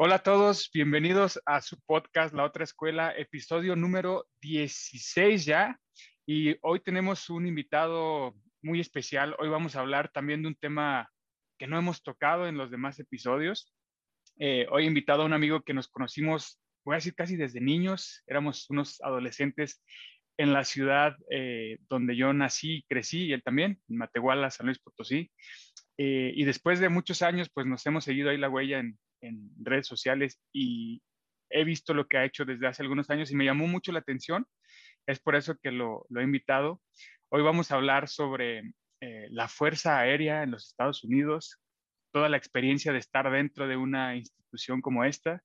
Hola a todos, bienvenidos a su podcast La Otra Escuela, episodio número 16 ya. Y hoy tenemos un invitado muy especial. Hoy vamos a hablar también de un tema que no hemos tocado en los demás episodios. Eh, hoy he invitado a un amigo que nos conocimos, voy a decir casi desde niños, éramos unos adolescentes en la ciudad eh, donde yo nací y crecí, y él también, en Matehuala, San Luis Potosí. Eh, y después de muchos años, pues nos hemos seguido ahí la huella en, en redes sociales y he visto lo que ha hecho desde hace algunos años y me llamó mucho la atención. Es por eso que lo, lo he invitado. Hoy vamos a hablar sobre eh, la Fuerza Aérea en los Estados Unidos, toda la experiencia de estar dentro de una institución como esta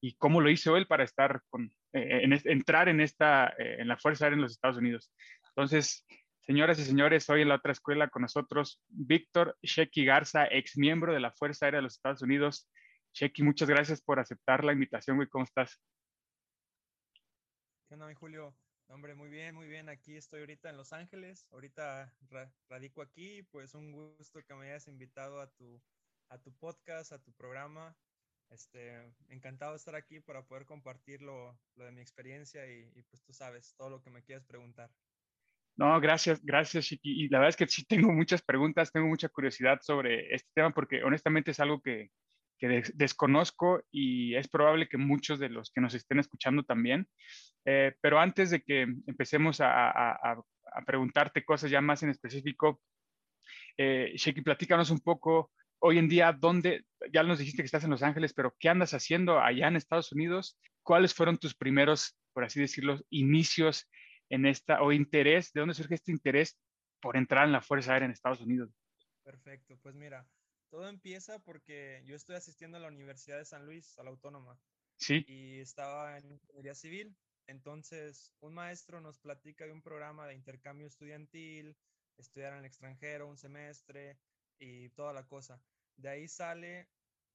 y cómo lo hizo él para estar con, eh, en entrar en, esta, eh, en la Fuerza Aérea en los Estados Unidos. Entonces, señoras y señores, hoy en la otra escuela con nosotros Víctor Shecky Garza, ex miembro de la Fuerza Aérea de los Estados Unidos. Shecky, muchas gracias por aceptar la invitación, güey. ¿Cómo estás? ¿Qué onda, mi Julio? Hombre, muy bien, muy bien. Aquí estoy ahorita en Los Ángeles. Ahorita ra- radico aquí. Pues un gusto que me hayas invitado a tu, a tu podcast, a tu programa. Este, encantado de estar aquí para poder compartir lo, lo de mi experiencia y, y, pues tú sabes todo lo que me quieras preguntar. No, gracias, gracias, Chiqui. Y la verdad es que sí tengo muchas preguntas, tengo mucha curiosidad sobre este tema porque honestamente es algo que, que des- desconozco y es probable que muchos de los que nos estén escuchando también. Eh, pero antes de que empecemos a, a- a- preguntarte cosas ya más en específico, eh, platícanos un poco hoy en día, ¿dónde? Ya nos dijiste que estás en Los Ángeles, pero ¿qué andas haciendo allá en Estados Unidos? ¿Cuáles fueron tus primeros, por así decirlo, inicios en esta, o interés, de dónde surge este interés por entrar en la Fuerza Aérea en Estados Unidos? Perfecto, pues mira, todo empieza porque yo estoy asistiendo a la Universidad de San Luis, a la Autónoma. Sí, y estaba en ingeniería civil. Entonces, un maestro nos platica de un programa de intercambio estudiantil, estudiar en el extranjero un semestre y toda la cosa. De ahí sale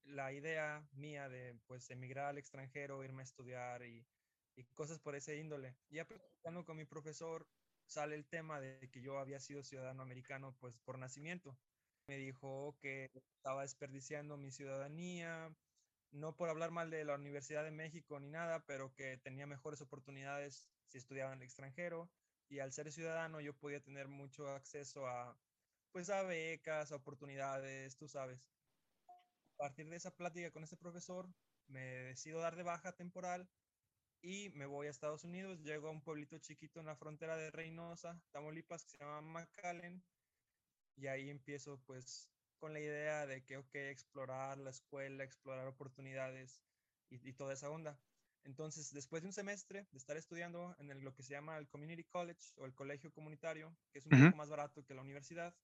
la idea mía de pues emigrar al extranjero, irme a estudiar y, y cosas por ese índole. Ya platicando con mi profesor, sale el tema de que yo había sido ciudadano americano pues por nacimiento. Me dijo que estaba desperdiciando mi ciudadanía, no por hablar mal de la Universidad de México ni nada, pero que tenía mejores oportunidades si estudiaba en el extranjero y al ser ciudadano yo podía tener mucho acceso a pues a becas, a oportunidades, tú sabes. A partir de esa plática con este profesor, me decido dar de baja temporal y me voy a Estados Unidos, llego a un pueblito chiquito en la frontera de Reynosa, Tamaulipas, que se llama McAllen, y ahí empiezo pues con la idea de que, ok, explorar la escuela, explorar oportunidades y, y toda esa onda. Entonces, después de un semestre de estar estudiando en el- lo que se llama el Community College o el colegio comunitario, que es un Ujú. poco más barato que la universidad,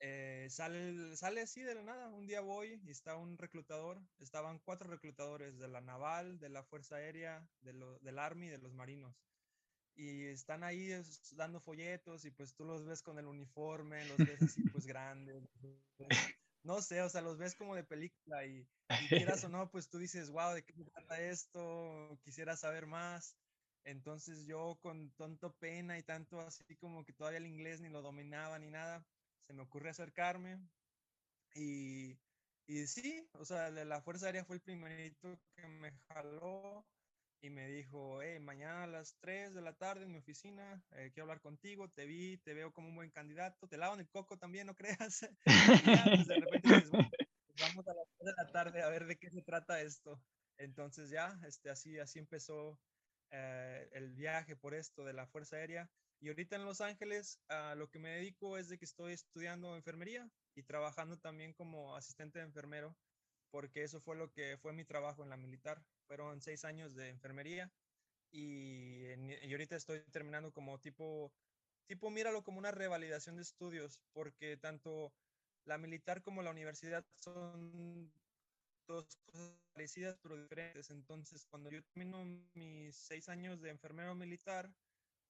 eh, sale, sale así de la nada. Un día voy y está un reclutador. Estaban cuatro reclutadores de la Naval, de la Fuerza Aérea, de lo- del Army y de los Marinos. Y están ahí dando folletos y pues tú los ves con el uniforme, los ves así pues grandes. No sé, o sea, los ves como de película y, y quieras o no, pues tú dices, wow, ¿de qué trata esto? Quisiera saber más. Entonces yo con tanto pena y tanto así como que todavía el inglés ni lo dominaba ni nada, se me ocurre acercarme y, y sí, o sea, la Fuerza Aérea fue el primerito que me jaló y me dijo, hey, mañana a las 3 de la tarde en mi oficina, eh, quiero hablar contigo, te vi, te veo como un buen candidato, te lavan el coco también, no creas. ya, pues de repente dices, bueno, pues vamos a las 3 de la tarde a ver de qué se trata esto. Entonces ya, este, así, así empezó eh, el viaje por esto de la Fuerza Aérea. Y ahorita en Los Ángeles, a lo que me dedico es de que estoy estudiando enfermería y trabajando también como asistente de enfermero, porque eso fue lo que fue mi trabajo en la militar. Fueron seis años de enfermería y, en- y ahorita estoy terminando como tipo, tipo, míralo como una revalidación de estudios, porque tanto la militar como la universidad son dos cosas parecidas pero diferentes. Entonces, cuando yo termino mis seis años de enfermero militar,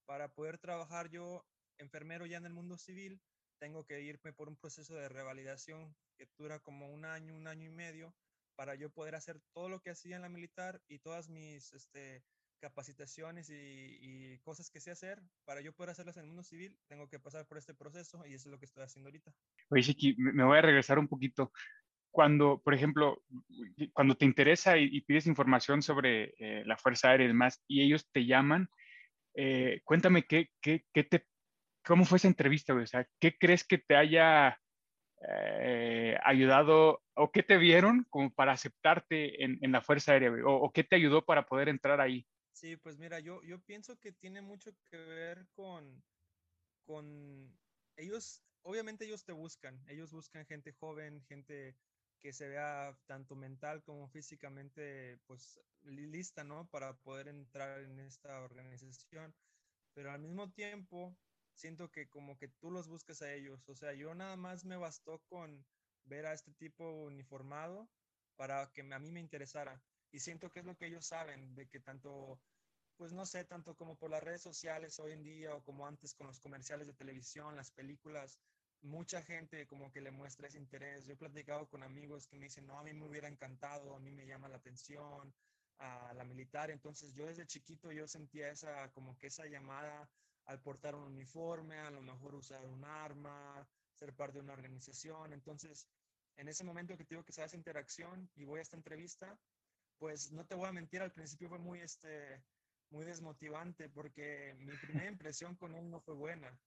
para poder trabajar yo enfermero ya en el mundo civil, tengo que irme por un proceso de revalidación que dura como un año, un año y medio, para yo poder hacer todo lo que hacía en la militar y todas mis este, capacitaciones y, cosas que sé hacer, para yo poder hacerlas en el mundo civil, tengo que pasar por este proceso y eso es lo que estoy haciendo ahorita. Oye, Chiqui, me voy a regresar un poquito. Cuando, por ejemplo, cuando te interesa y, pides información sobre eh, la Fuerza Aérea y demás, y ellos te llaman, eh, cuéntame qué, qué, qué, te, cómo fue esa entrevista, O sea, ¿qué crees que te haya eh, ayudado o qué te vieron como para aceptarte en, en la Fuerza Aérea, O, qué te ayudó para poder entrar ahí? Sí, pues mira, yo, yo pienso que tiene mucho que ver con, con ellos, obviamente ellos te buscan, ellos buscan gente joven, gente que se vea tanto mental como físicamente, pues lista, ¿no? Para poder entrar en esta organización. Pero al mismo tiempo, siento que como que tú los buscas a ellos. O sea, yo nada más me bastó con ver a este tipo uniformado para que a mí me interesara. Y siento que es lo que ellos saben, de que tanto, pues no sé, tanto como por las redes sociales hoy en día o como antes con los comerciales de televisión, las películas, mucha gente como que le muestra ese interés. Yo he platicado con amigos que me dicen, no, a mí me hubiera encantado, a mí me llama la atención a la militar. Entonces yo desde chiquito yo sentía esa, como que esa llamada al portar un uniforme, a lo mejor usar un arma, ser parte de una organización. Entonces, en ese momento que tengo que hacer esa interacción y voy a esta entrevista, pues no te voy a mentir, al principio fue muy, este, muy desmotivante porque mi primera impresión con él no fue buena.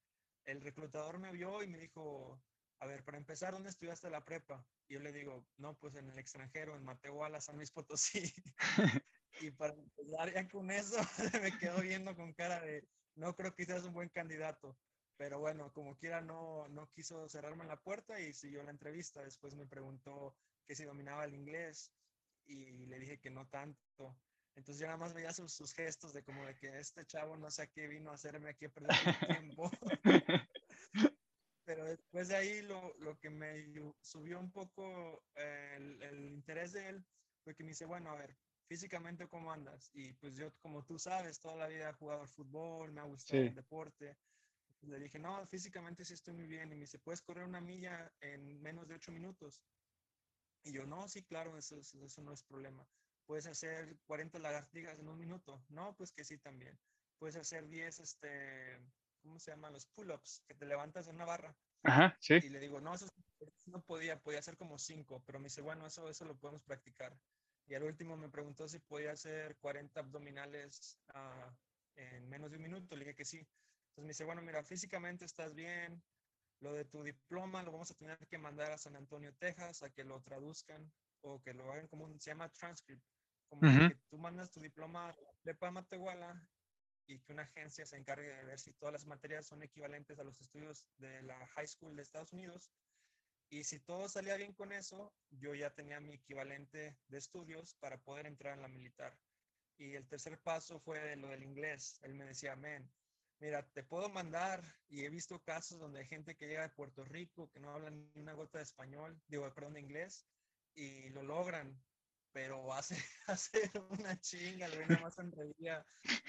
El reclutador me vio y me dijo, a ver, para empezar, ¿dónde estudiaste la prepa? Y yo le digo, no, pues en el extranjero, en Matehuala, San Luis Potosí. y para empezar ya con eso, me quedo viendo con cara de, no creo que seas un buen candidato. Pero bueno, como quiera, no, no quiso cerrarme la puerta y siguió la entrevista. Después me preguntó que si dominaba el inglés y le dije que no tanto. Entonces yo nada más veía sus, sus gestos de como de que este chavo no sé a qué vino a hacerme aquí a perder el tiempo. Pero después de ahí lo, lo que me subió un poco el, el, interés de él fue que me dice, bueno, a ver, físicamente cómo andas. Y pues yo, como tú sabes, toda la vida he jugado al fútbol, me ha gustado el deporte. Le dije, no, físicamente sí estoy muy bien. Y me dice, ¿puedes correr una milla en menos de ocho minutos? Y yo, no, sí, claro, eso, eso no es problema. ¿Puedes hacer 40 lagartijas en un minuto? No, pues que sí también. Puedes hacer 10, este, ¿cómo se llaman? Los pull-ups, que te levantas en una barra. Ajá, sí. Y le digo, no, eso no podía, podía hacer como 5, pero me dice, bueno, eso, eso lo podemos practicar. Y al último me preguntó si podía hacer 40 abdominales uh, en menos de un minuto. Le dije que sí. Entonces me dice, bueno, mira, físicamente estás bien, lo de tu diploma lo vamos a tener que mandar a San Antonio, Texas, a que lo traduzcan o que lo hagan como un, se llama transcript, como que tú mandas tu diploma de Matehuala y que una agencia se encargue de ver si todas las materias son equivalentes a los estudios de la high school de Estados Unidos. Y si todo salía bien con eso, yo ya tenía mi equivalente de estudios para poder entrar en la militar. Y el tercer paso fue lo del inglés. Él me decía, men, Mira, te puedo mandar, y he visto casos donde hay gente que llega de Puerto Rico que no hablan ni una gota de español, digo, perdón, de inglés, y lo logran, pero hace, hace una chinga, le nada más sonreía,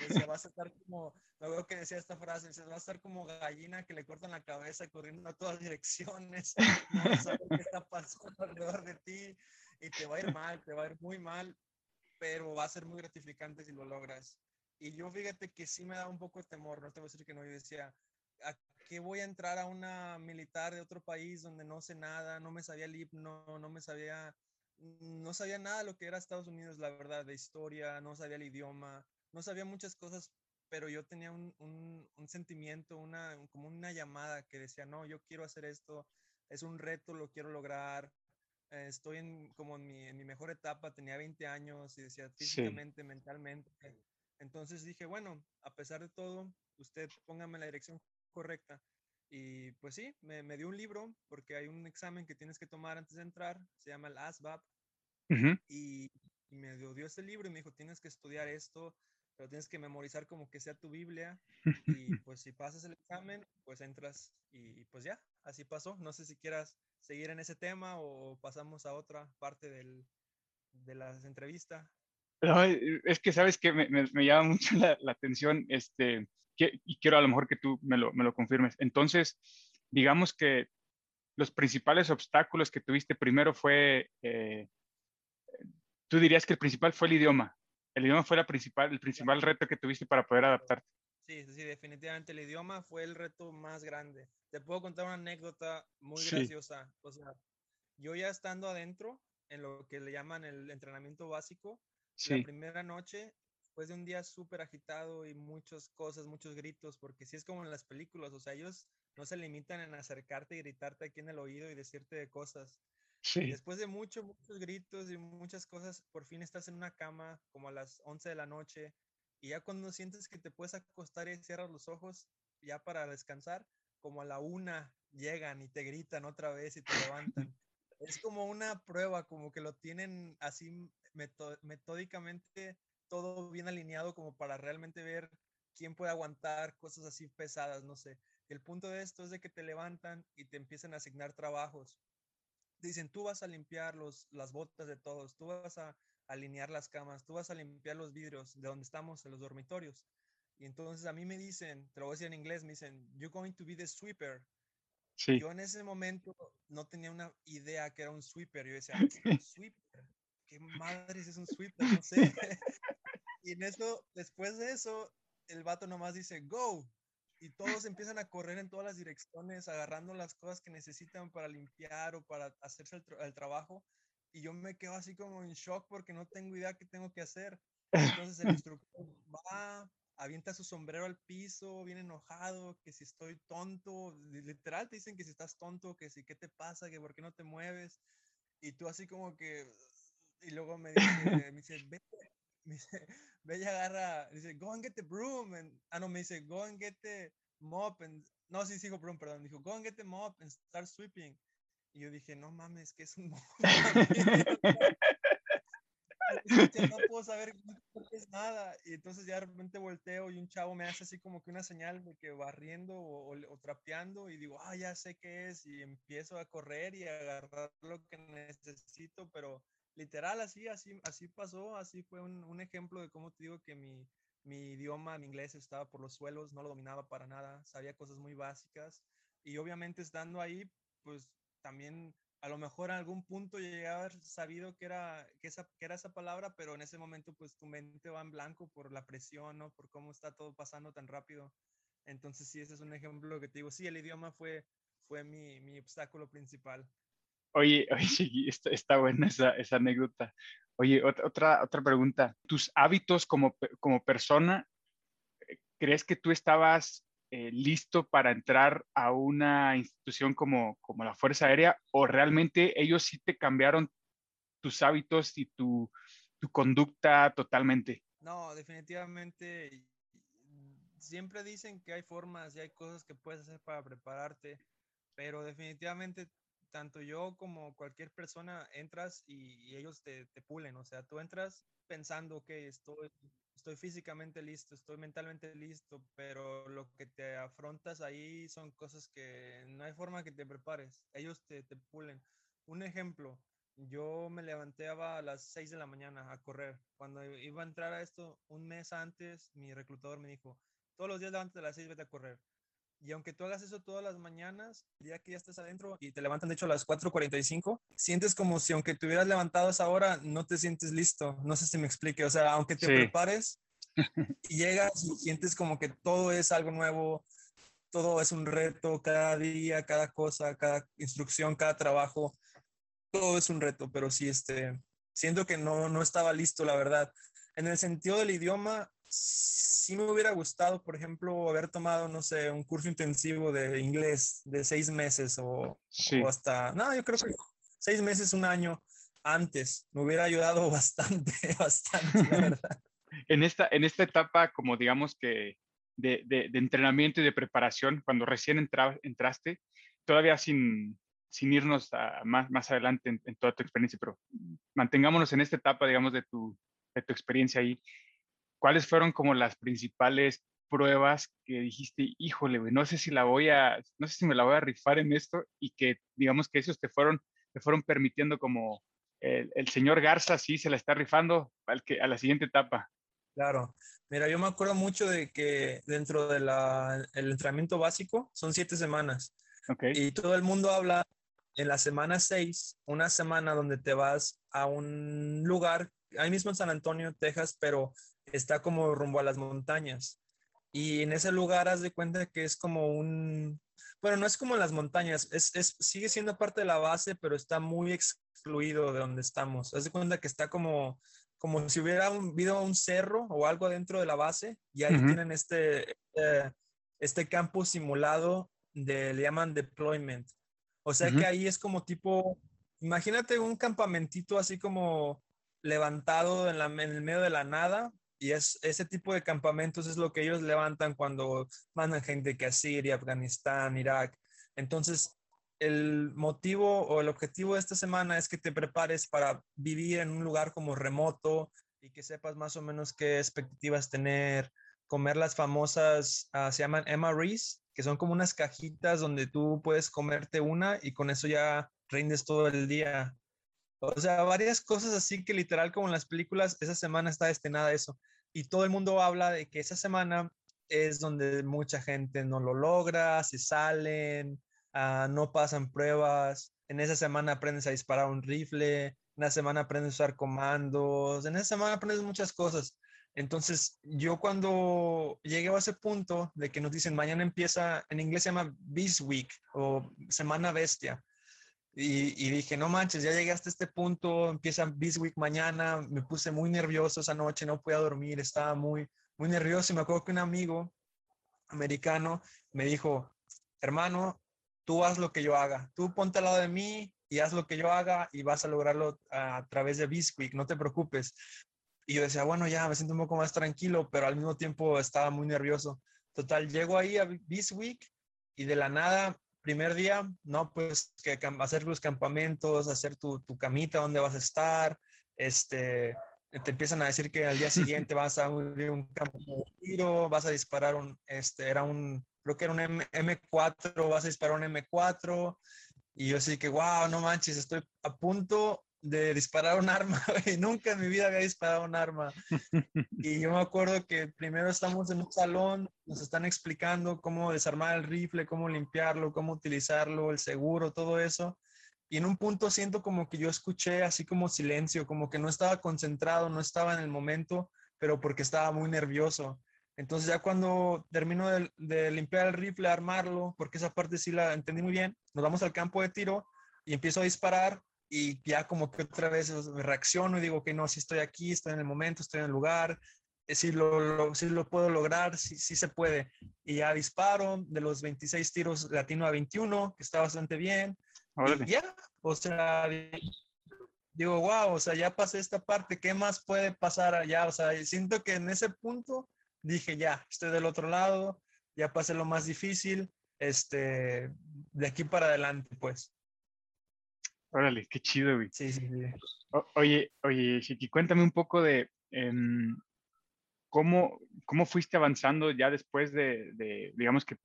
se va a estar como, lo veo que decía esta frase, se va a estar como gallina que le cortan la cabeza corriendo a todas direcciones, no sabes qué está pasando alrededor de ti, y te va a ir mal, te va a ir muy mal, pero va a ser muy gratificante si lo logras. Y yo fíjate que sí me da un poco de temor, no te voy a decir que no, yo decía, ¿a qué voy a entrar a una militar de otro país donde no sé nada, no me sabía el himno, no me sabía, no sabía nada de lo que era Estados Unidos, la verdad, de historia, no sabía el idioma, no sabía muchas cosas, pero yo tenía un, un, un sentimiento, una, como una llamada que decía, no, yo quiero hacer esto, es un reto, lo quiero lograr, eh, estoy en, como en mi, en mi, mejor etapa, tenía 20 años y decía físicamente, mentalmente, entonces dije, bueno, a pesar de todo, usted póngame la dirección correcta. Y pues sí, me, me, dio un libro porque hay un examen que tienes que tomar antes de entrar, se llama el ASVAB. y, me dio, dio este libro y me dijo, tienes que estudiar esto, pero tienes que memorizar como que sea tu Biblia. Y pues si pasas el examen, pues entras y pues ya, así pasó. No sé si quieras seguir en ese tema o pasamos a otra parte del, de las entrevistas. No, eh, es que sabes que me, me- me llama mucho la, la atención, este, que- y quiero a lo mejor que tú me lo, me lo confirmes. Entonces, digamos que los principales obstáculos que tuviste primero fue, eh, tú dirías que el principal fue el idioma. El idioma fue la principal, el principal reto que tuviste para poder adaptarte. Sí, sí, definitivamente el idioma fue el reto más grande. Te puedo contar una anécdota muy Sí. graciosa. O sea, yo ya estando adentro, en lo que le llaman el entrenamiento básico, la Sí, primera noche, después de un día súper agitado y muchas cosas, muchos gritos, porque sí es como en las películas, o sea, ellos no se limitan en acercarte y gritarte aquí en el oído y decirte de cosas. sí, Después de muchos, muchos gritos y muchas cosas, por fin estás en una cama como a las 11 de la noche y ya cuando sientes que te puedes acostar y cierras los ojos ya para descansar, como a la una llegan y te gritan otra vez y te levantan. Es como una prueba, como que lo tienen así metódicamente todo bien alineado como para realmente ver quién puede aguantar cosas así pesadas, no sé. El punto de esto es de que te levantan y te empiezan a asignar trabajos dicen, tú vas a limpiar los, las botas de todos, tú vas a alinear las camas, tú vas a limpiar los vidrios de donde estamos, en los dormitorios. Y entonces a mí me dicen, te lo voy a decir en inglés, me dicen, you're going to be the sweeper. sí. Yo en ese momento no tenía una idea que era un sweeper. Yo decía, sweeper, ¿qué madres es un sweeper? No sé. y en eso, después de eso, el vato nomás dice, go. Y todos empiezan a correr en todas las direcciones, agarrando las cosas que necesitan para limpiar o para hacerse el, tra- el trabajo. Y yo me quedo así como en shock porque no tengo idea qué tengo que hacer. Entonces el instructor va, avienta su sombrero al piso, bien enojado, que si estoy tonto, li- literal te dicen que si estás tonto, que si qué te pasa, que por qué no te mueves. Y tú así como que, y luego me dice, me dice, ve, me dice, ve y agarra, dice, go and get the broom. And, ah, no, me dice, go and get the mop. And, no, sí, dijo broom, perdón. Dijo, go and get the mop and start sweeping. Y yo dije, no mames, que es un mop. No puedo saber qué es nada. Y entonces ya de repente volteo y un chavo me hace así como que una señal de que barriendo o, o- o trapeando y digo, ah, ya sé qué es. Y empiezo a correr y a agarrar lo que necesito, pero literal así, así, así pasó. Así fue un, un ejemplo de cómo te digo que mi, mi idioma, mi inglés estaba por los suelos, no lo dominaba para nada, sabía cosas muy básicas. Y obviamente estando ahí, pues también a lo mejor en algún punto llegué a haber sabido que era, que, esa, que era esa palabra, pero en ese momento pues tu mente va en blanco por la presión, ¿no? Por cómo está todo pasando tan rápido. Entonces sí, ese es un ejemplo que te digo, sí, el idioma fue, fue mi, mi obstáculo principal. Oye, oye, está, está buena esa, esa anécdota. Oye, ot- otra, otra pregunta. ¿Tus hábitos como, como persona, eh, crees que tú estabas eh, listo para entrar a una institución como, como la Fuerza Aérea o realmente ellos sí te cambiaron tus hábitos y tu, tu conducta totalmente? No, definitivamente siempre dicen que hay formas y hay cosas que puedes hacer para prepararte, pero definitivamente tanto yo como cualquier persona entras y, ellos te, te pulen, o sea, tú entras pensando que estoy, estoy físicamente listo, estoy mentalmente listo, pero lo que te afrontas ahí son cosas que no hay forma que te prepares, ellos te, te pulen. Un ejemplo, yo me levantaba a las 6 de la mañana a correr. Cuando iba a entrar a esto, un mes antes, mi reclutador me dijo, todos los días levántate a las 6, vete a correr. Y aunque tú hagas eso todas las mañanas, el día que ya estás adentro y te levantan de hecho a las 4.45, sientes como si aunque te hubieras levantado a esa hora, no te sientes listo. No sé si me explique. O sea, aunque te Sí. prepares y llegas y sientes como que todo es algo nuevo, todo es un reto, cada día, cada cosa, cada instrucción, cada trabajo, todo es un reto, pero sí, este, siento que no, no estaba listo, la verdad. En el sentido del idioma, sí me hubiera gustado, por ejemplo, haber tomado, no sé, un curso intensivo de inglés de seis meses o, Sí. o hasta, no, yo creo que seis meses, un año antes, me hubiera ayudado bastante, bastante, la verdad. En esta, en esta etapa, como digamos que de, de- de entrenamiento y de preparación, cuando recién entra- entraste, todavía sin, sin irnos a más, más adelante en, en toda tu experiencia, pero mantengámonos en esta etapa, digamos, de tu, de tu experiencia ahí. ¿Cuáles fueron como las principales pruebas que dijiste, híjole, no sé si la voy a, no sé si me la voy a rifar en esto y que digamos que esos te fueron, te fueron permitiendo como el, el señor Garza sí se la está rifando al que, a la siguiente etapa. Claro. Mira, yo me acuerdo mucho de que dentro del el entrenamiento básico son siete semanas. Okay. Y todo el mundo habla en la semana seis, una semana donde te vas a un lugar, ahí mismo en San Antonio, Texas, pero está como rumbo a las montañas. Y en ese lugar haz de cuenta que es como un, bueno, no es como en las montañas, es, es, sigue siendo parte de la base, pero está muy excluido de donde estamos. Haz de cuenta que está como, como si hubiera habido un cerro o algo dentro de la base y ahí tienen este, este, este, campo simulado de, le llaman deployment. O sea que ahí es como tipo, imagínate un campamentito así como levantado en, la, en el medio de la nada, y es ese tipo de campamentos es lo que ellos levantan cuando mandan gente que a Siria, Afganistán, Irak. Entonces, el motivo o el objetivo de esta semana es que te prepares para vivir en un lugar como remoto y que sepas más o menos qué expectativas tener, comer las famosas, uh, se llaman MREs, que son como unas cajitas donde tú puedes comerte una y con eso ya rindes todo el día. O sea, varias cosas así que literal como en las películas, esa semana está destinada a eso. Y todo el mundo habla de que esa semana es donde mucha gente no lo logra, se salen, uh, no pasan pruebas. En esa semana aprendes a disparar un rifle, en esa semana aprendes a usar comandos, en esa semana aprendes muchas cosas. Entonces, yo cuando llegué a ese punto de que nos dicen mañana empieza, en inglés se llama Beast Week o Semana Bestia, y, dije, no manches, ya llegué hasta este punto, empieza Beast Week mañana, me puse muy nervioso esa noche, no podía dormir, estaba muy, muy nervioso y me acuerdo que un amigo americano me dijo, hermano, tú haz lo que yo haga, tú ponte al lado de mí y haz lo que yo haga y vas a lograrlo a, través de Beast Week, no te preocupes. Y yo decía, bueno, ya me siento un poco más tranquilo, pero al mismo tiempo estaba muy nervioso. Total, llego ahí a Beast Week y de la nada primer día, no, pues que hacer los campamentos, hacer tu, tu camita, dónde vas a estar, este, te empiezan a decir que al día siguiente vas a un, un campo de tiro, vas a disparar un, este, era un, creo que era un M, 4 vas a disparar un M4, y yo así que, wow, no manches, estoy a punto de disparar un arma, y nunca en mi vida había disparado un arma. Y yo me acuerdo que primero estamos en un salón, nos están explicando cómo desarmar el rifle, cómo limpiarlo, cómo utilizarlo, el seguro, todo eso. Y en un punto siento como que yo escuché así como silencio, como que no estaba concentrado, no estaba en el momento, pero porque estaba muy nervioso. Entonces ya cuando termino de, de limpiar el rifle, armarlo, porque esa parte sí la entendí muy bien, nos vamos al campo de tiro y empiezo a disparar y ya como que otra vez reacciono y digo que no, si estoy aquí, estoy en el momento, estoy en el lugar, eh, si lo, si lo puedo lograr, si sí, se puede. Y ya disparo, de los 26 tiros latino a 21, que está bastante bien. Y ya, o sea, digo, wow, o sea, ya pasé esta parte, ¿qué más puede pasar allá? O sea, siento que en ese punto dije, ya, estoy del otro lado, ya pasé lo más difícil, este, de aquí para adelante, pues. Órale, qué chido, güey. Sí, sí, sí. oye, oye, Chiqui, cuéntame un poco de em, cómo, cómo fuiste avanzando ya después de, de digamos que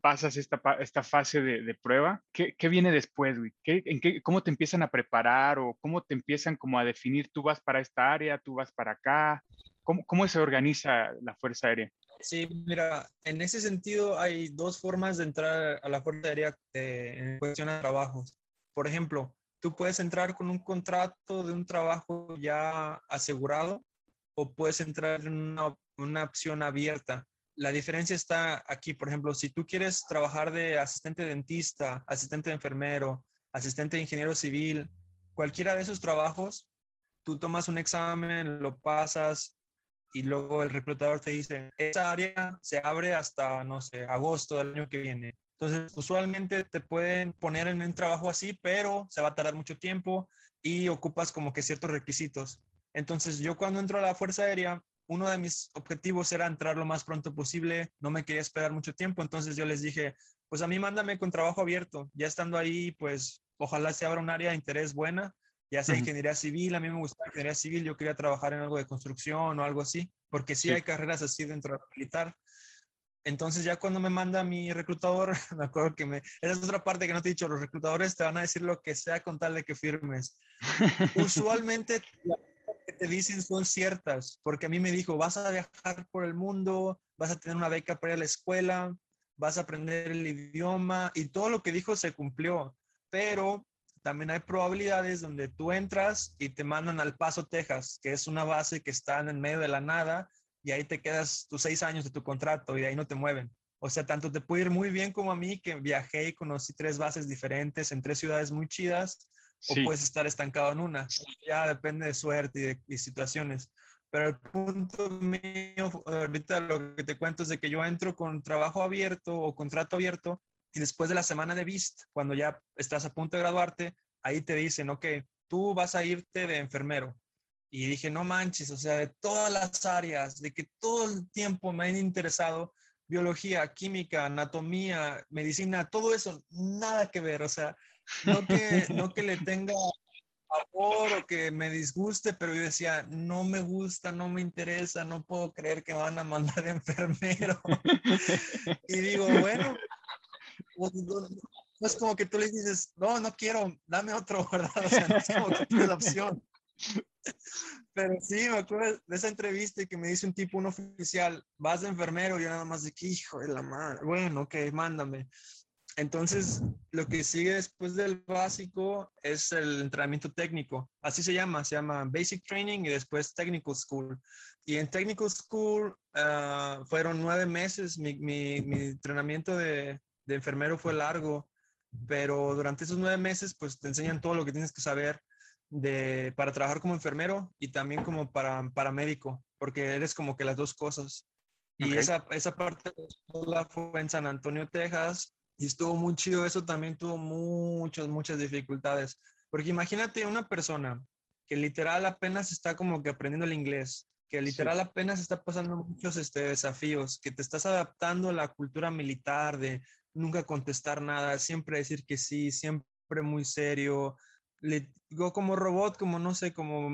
pasas esta, esta fase de, de prueba. ¿Qué, ¿Qué, viene después, güey? ¿Qué, en qué, ¿Cómo te empiezan a preparar o cómo te empiezan como a definir, tú vas para esta área, tú vas para acá? ¿Cómo, cómo se organiza la Fuerza Aérea? Sí, mira, en ese sentido hay dos formas de entrar a la Fuerza Aérea eh, en cuestión de trabajos. Por ejemplo, tú puedes entrar con un contrato de un trabajo ya asegurado o puedes entrar en una, opción abierta. La diferencia está aquí, por ejemplo, si tú quieres trabajar de asistente dentista, asistente de enfermero, asistente de ingeniero civil, cualquiera de esos trabajos, tú tomas un examen, lo pasas y luego el reclutador te dice, esa área se abre hasta, no sé, agosto del año que viene. Entonces, usualmente te pueden poner en un trabajo así, pero se va a tardar mucho tiempo y ocupas como que ciertos requisitos. Entonces, yo cuando entro a la Fuerza Aérea, uno de mis objetivos era entrar lo más pronto posible, no me quería esperar mucho tiempo, entonces yo les dije, pues a mí mándame con trabajo abierto, ya estando ahí, pues ojalá se abra un área de interés buena, ya sea ingeniería civil, a mí me gusta ingeniería civil, yo quería trabajar en algo de construcción o algo así, porque sí, sí. hay carreras así dentro del militar. Entonces ya cuando me manda mi reclutador, me acuerdo que me... Esa es otra parte que no te he dicho, los reclutadores te van a decir lo que sea con tal de que firmes. Usualmente las cosas que te dicen son ciertas, porque a mí me dijo, vas a viajar por el mundo, vas a tener una beca para ir a la escuela, vas a aprender el idioma y todo lo que dijo se cumplió, pero también hay probabilidades donde tú entras y te mandan al Paso, Texas, que es una base que está en el medio de la nada y ahí te quedas tus seis años de tu contrato y de ahí no te mueven. O sea, tanto te puede ir muy bien como a mí, que viajé y conocí tres bases diferentes en tres ciudades muy chidas, Sí. o puedes estar estancado en una. Ya depende de suerte y de y situaciones. Pero el punto mío, ahorita lo que te cuento es de que yo entro con trabajo abierto o contrato abierto y después de la semana de VIST, cuando ya estás a punto de graduarte, ahí te dicen, ok, tú vas a irte de enfermero. Y dije, no manches, o sea, de todas las áreas, de que todo el tiempo me han interesado, biología, química, anatomía, medicina, todo eso, nada que ver, o sea, no que, no que le tenga favor o que me disguste, pero yo decía, no me gusta, no me interesa, no puedo creer que me van a mandar enfermero. y digo, bueno, pues, no, es como que tú le dices, no, no quiero, dame otro, ¿verdad? O sea, no es como que tienes la opción. Pero sí, me acuerdo de esa entrevista que me dice un tipo, un oficial, vas de enfermero, yo nada más de que, hijo de la madre, bueno, ok, mándame. Entonces, lo que sigue después del básico es el entrenamiento técnico. Así se llama, se llama Basic Training y después Technical School. Y en Technical School ah, fueron nueve meses. Mi, mi- mi entrenamiento de, de enfermero fue largo, pero durante esos nueve meses, pues te enseñan todo lo que tienes que saber de, para trabajar como enfermero y también como para paramédico, porque eres como que las dos cosas. Y esa, esa parte la fue en San Antonio, Texas, y estuvo muy chido. Eso también tuvo muchas, muchas dificultades. Porque imagínate una persona que literal apenas está como que aprendiendo el inglés, que literal apenas está pasando muchos este, desafíos, que te estás adaptando a la cultura militar de nunca contestar nada, siempre decir que sí, siempre muy serio. Le, digo, como robot, como no sé, como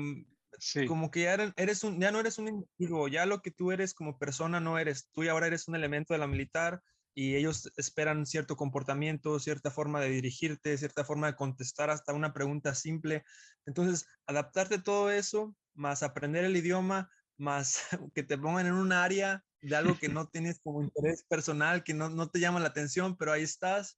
Sí. como que ya eres, un, ya no eres un individuo, ya lo que tú eres como persona no eres, tú y ahora eres un elemento de la militar y ellos esperan cierto comportamiento, cierta forma de dirigirte, cierta forma de contestar hasta una pregunta simple. Entonces, adaptarte a todo eso, más aprender el idioma, más que te pongan en un área de algo que no tienes como interés personal, que no, no te llama la atención, pero ahí estás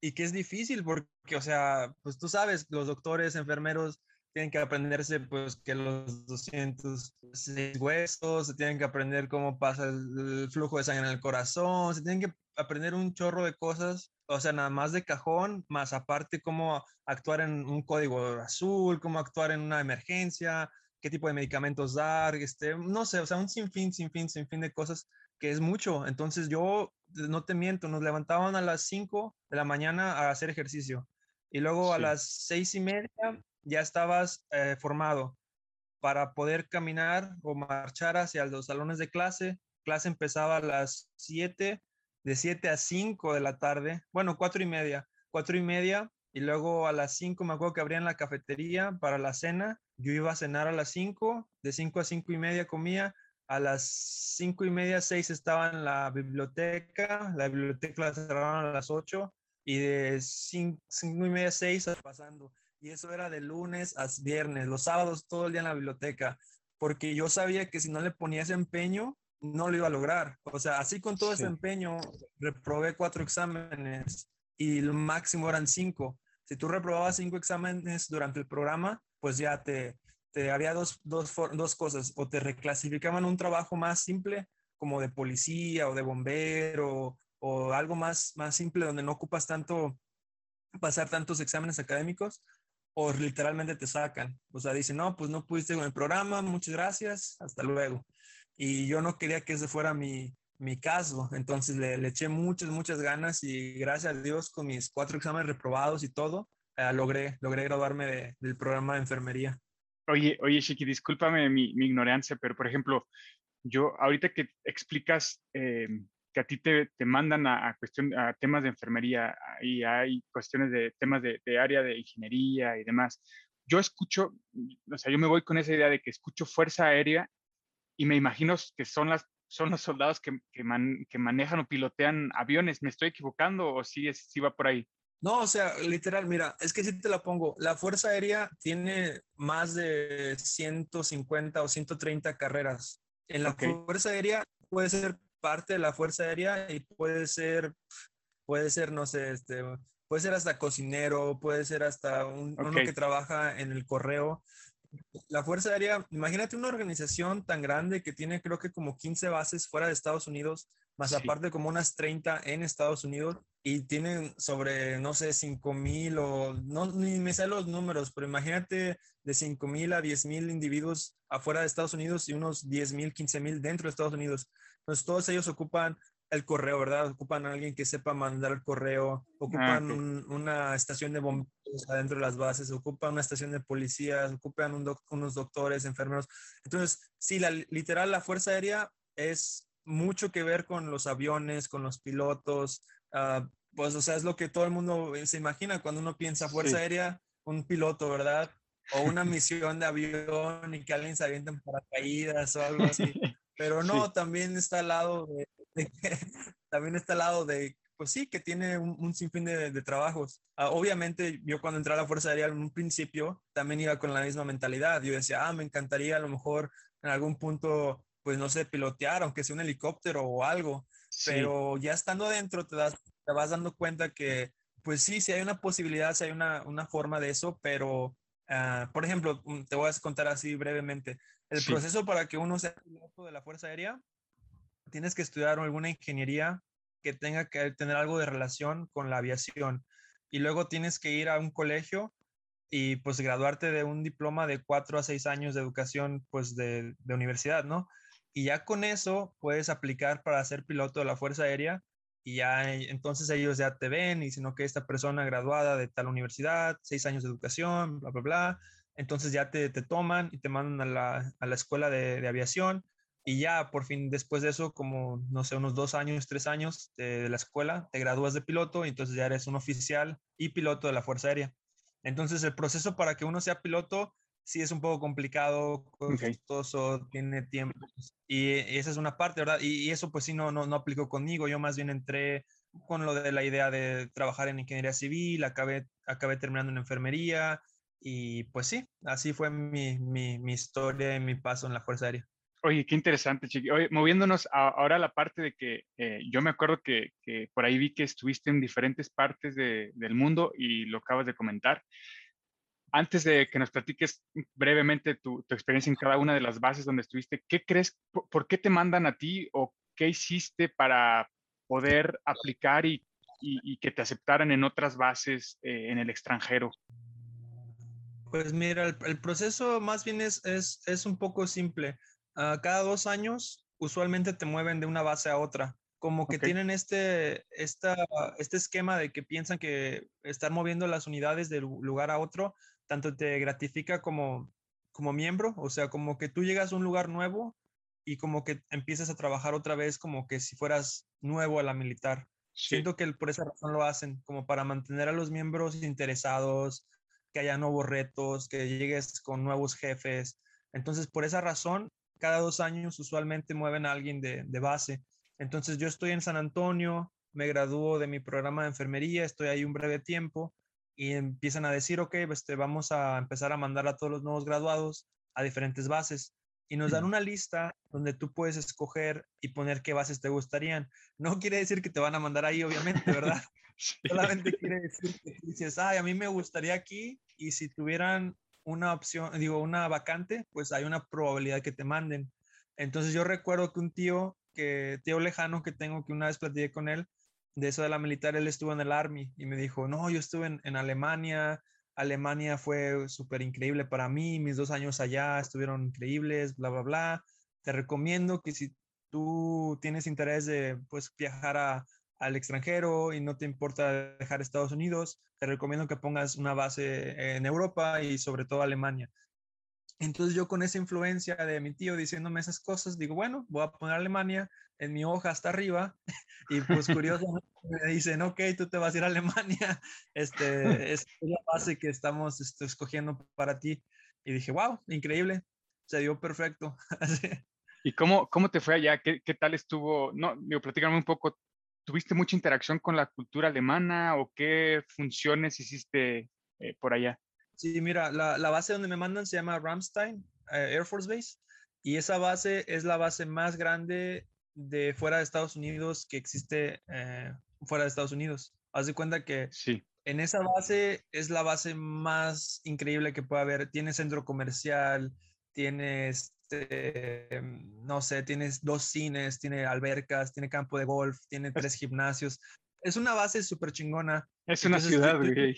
y que es difícil porque, o sea, pues tú sabes, los doctores, enfermeros, tienen que aprenderse pues que los 206 huesos, se tienen que aprender cómo pasa el, flujo de sangre en el corazón, se tienen que aprender un chorro de cosas, o sea, nada más de cajón, más aparte cómo actuar en un código azul, cómo actuar en una emergencia, qué tipo de medicamentos dar, este, no sé, o sea, un sinfín, sinfín, sinfín de cosas que es mucho. Entonces yo, no te miento, nos levantaban a las 5 de la mañana a hacer ejercicio y luego a las seis y media ya estabas eh, formado para poder caminar o marchar hacia los salones de clase. Clase empezaba a las 7, de 7 a 5 de la tarde, bueno, cuatro y media, cuatro y media, y luego a las 5 me acuerdo que abrían la cafetería para la cena. Yo iba a cenar a las 5, de 5 a 5 y media comía, a las 5 y media, 6 estaba en la biblioteca, la biblioteca la cerraron a las 8 y de 5 y media, 6 pasando. Y eso era de lunes a viernes, los sábados todo el día en la biblioteca, porque yo sabía que si no le ponía ese empeño, no lo iba a lograr. O sea, así con todo ese empeño, reprobé cuatro exámenes y lo máximo eran cinco. Si tú reprobabas cinco exámenes durante el programa, pues ya te, te había dos, dos, dos cosas, o te reclasificaban un trabajo más simple, como de policía o de bombero, o algo más, más simple donde no ocupas tanto pasar tantos exámenes académicos o literalmente te sacan. O sea, dicen, no, pues no pudiste con el programa, muchas gracias, hasta luego. Y yo no quería que ese fuera mi, mi caso, entonces le, eché muchas, muchas ganas y gracias a Dios con mis cuatro exámenes reprobados y todo, eh, logré, logré graduarme de- del programa de enfermería. Oye, oye, Shiki, discúlpame mi, mi ignorancia, pero por ejemplo, yo ahorita que explicas eh, que a ti te, te mandan a, a cuestión, a temas de enfermería y hay cuestiones de temas de, de área de ingeniería y demás, yo escucho, o sea, yo me voy con esa idea de que escucho fuerza aérea y me imagino que son las son los soldados que, que, man- que manejan o pilotean aviones. ¿Me estoy equivocando o sí, es, sí va por ahí? No, o sea, literal, mira, es que si te la pongo, la Fuerza Aérea tiene más de 150 o 130 carreras. En la. Fuerza Aérea puede ser parte de la Fuerza Aérea y puede ser, puede ser, no sé, este, puede ser hasta cocinero, puede ser hasta un, uno Ok. que trabaja en el correo. La Fuerza Aérea, imagínate una organización tan grande que tiene creo que como 15 bases fuera de Estados Unidos, más Sí. aparte como unas 30 en Estados Unidos y tienen sobre, no sé, 5 mil o, no, ni me sé los números, pero imagínate de 5 mil a 10 mil individuos afuera de Estados Unidos y unos 10 mil, 15 mil dentro de Estados Unidos. Entonces todos ellos ocupan el correo, ¿verdad? Ocupan a alguien que sepa mandar el correo, ocupan ok. un- una estación de bomberos adentro de las bases, ocupan una estación de policías, ocupan un doc- unos doctores, enfermeros. Entonces, sí, la, literal, la Fuerza Aérea es mucho que ver con los aviones, con los pilotos, ah, pues, o sea, es lo que todo el mundo eh, se imagina cuando uno piensa Fuerza Sí. Aérea, un piloto, ¿verdad? O una misión de avión y que alguien se avienta en paracaídas o algo así. Pero no, Sí. también está al lado de, de también está al lado de, pues sí, que tiene un, un sinfín de, de trabajos. Ah, obviamente, yo cuando entré a la Fuerza Aérea en un principio, también iba con la misma mentalidad. Yo decía, ah, me encantaría a lo mejor en algún punto, pues no sé, pilotear, aunque sea un helicóptero o algo. Sí. Pero ya estando adentro, te, das, te vas dando cuenta que, pues sí, sí hay una posibilidad, sí hay una, una forma de eso, pero, ah, por ejemplo, mm, te voy a contar así brevemente. El Sí. proceso para que uno sea piloto de la Fuerza Aérea, tienes que estudiar alguna ingeniería que tenga que tener algo de relación con la aviación. Y luego tienes que ir a un colegio y pues graduarte de un diploma de cuatro a seis años de educación pues de, de universidad, ¿no? Y ya con eso puedes aplicar para ser piloto de la Fuerza Aérea y ya eh, entonces ellos ya te ven y dicen que esta persona graduada de tal universidad, seis años de educación, bla, bla, bla. Entonces ya te, te toman y te mandan a la, a la escuela de, de aviación y ya por fin después de eso, como no sé, unos dos años, tres años de, de la escuela, te gradúas de piloto y entonces ya eres un oficial y piloto de la Fuerza Aérea. Entonces el proceso para que uno sea piloto sí es un poco complicado, costoso, tiene tiempo. Y, esa es una parte, ¿verdad? Y, y eso pues sí no, no, no aplicó conmigo. Yo más bien entré con lo de la idea de trabajar en ingeniería civil, acabé, acabé terminando en enfermería y pues sí, así fue mi, mi, mi historia y mi paso en la Fuerza Aérea. Oye, qué interesante, Chiqui. Oye, moviéndonos a- ahora a la parte de que eh, yo me acuerdo que, que por ahí vi que estuviste en diferentes partes de- del mundo y lo acabas de comentar. Antes de que nos platiques brevemente tu, tu experiencia en cada una de las bases donde estuviste, ¿qué crees, por, por qué te mandan a ti o qué hiciste para poder aplicar y, y- y que te aceptaran en otras bases eh, en el extranjero? Pues mira, el, el proceso más bien es, es, es un poco simple. Ah, cada dos años usualmente te mueven de una base a otra. Como que Ok. tienen este, esta, este esquema de que piensan que estar moviendo las unidades de lu- lugar a otro, tanto te gratifica como, como miembro, o sea, como que tú llegas a un lugar nuevo y como que empiezas a trabajar otra vez como que si fueras nuevo a la militar. Sí, Siento que por esa razón lo hacen, como para mantener a los miembros interesados, que haya nuevos retos, que llegues con nuevos jefes. Entonces, por esa razón, cada dos años usualmente mueven a alguien de, de base. Entonces, yo estoy en San Antonio, me gradúo de mi programa de enfermería, estoy ahí un breve tiempo y empiezan a decir, ok, este, vamos a empezar a mandar a todos los nuevos graduados a diferentes bases. Y nos dan Ujú. una lista donde tú puedes escoger y poner qué bases te gustarían. No quiere decir que te van a mandar ahí, obviamente, ¿verdad? sí. Solamente quiere decir que dices, ay, a mí me gustaría aquí y si tuvieran una opción, digo, una vacante, pues hay una probabilidad que te manden. Entonces yo recuerdo que un tío, que tío lejano que tengo, que una vez platiqué con él, de eso de la militar, él estuvo en el Army y me dijo, no, yo estuve en, en Alemania, Alemania fue súper increíble para mí, mis dos años allá estuvieron increíbles, bla, bla, bla. Te recomiendo que si tú tienes interés de pues viajar a, al extranjero y no te importa dejar Estados Unidos, te recomiendo que pongas una base en Europa y sobre todo Alemania. Entonces yo con esa influencia de mi tío diciéndome esas cosas, digo, bueno, voy a poner Alemania en mi hoja hasta arriba y pues curiosamente me dicen, ok, tú te vas a ir a Alemania, este, es la base que estamos este, escogiendo para ti. Y dije, wow, increíble, se dio perfecto. ¿Y cómo, cómo te fue allá? ¿Qué, qué tal estuvo? No, digo, platícame un poco. ¿Tuviste mucha interacción con la cultura alemana o qué funciones hiciste eh, por allá? Sí, mira, la, la, base donde me mandan se llama Ramstein eh, Air Force Base y esa base es la base más grande de fuera de Estados Unidos que existe eh, fuera de Estados Unidos. Haz de cuenta que sí. en esa base es la base más increíble que puede haber. Tiene centro comercial, tiene, este, no sé, tienes dos cines, tiene albercas, tiene campo de golf, tiene tres gimnasios. Es una base súper chingona. Es una Entonces, ciudad, güey.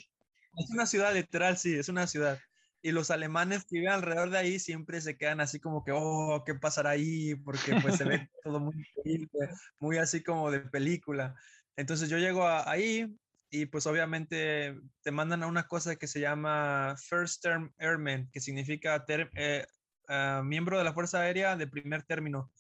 Es una ciudad literal, sí, es una ciudad. Y los alemanes que viven alrededor de ahí siempre se quedan así como que, oh, ¿qué pasará ahí? Porque pues se ve todo muy increíble, muy así como de película. Entonces yo llego a, ahí y pues obviamente te mandan a una cosa que se llama First Term Airman, que significa eh, uh, miembro de la Fuerza Aérea de primer término.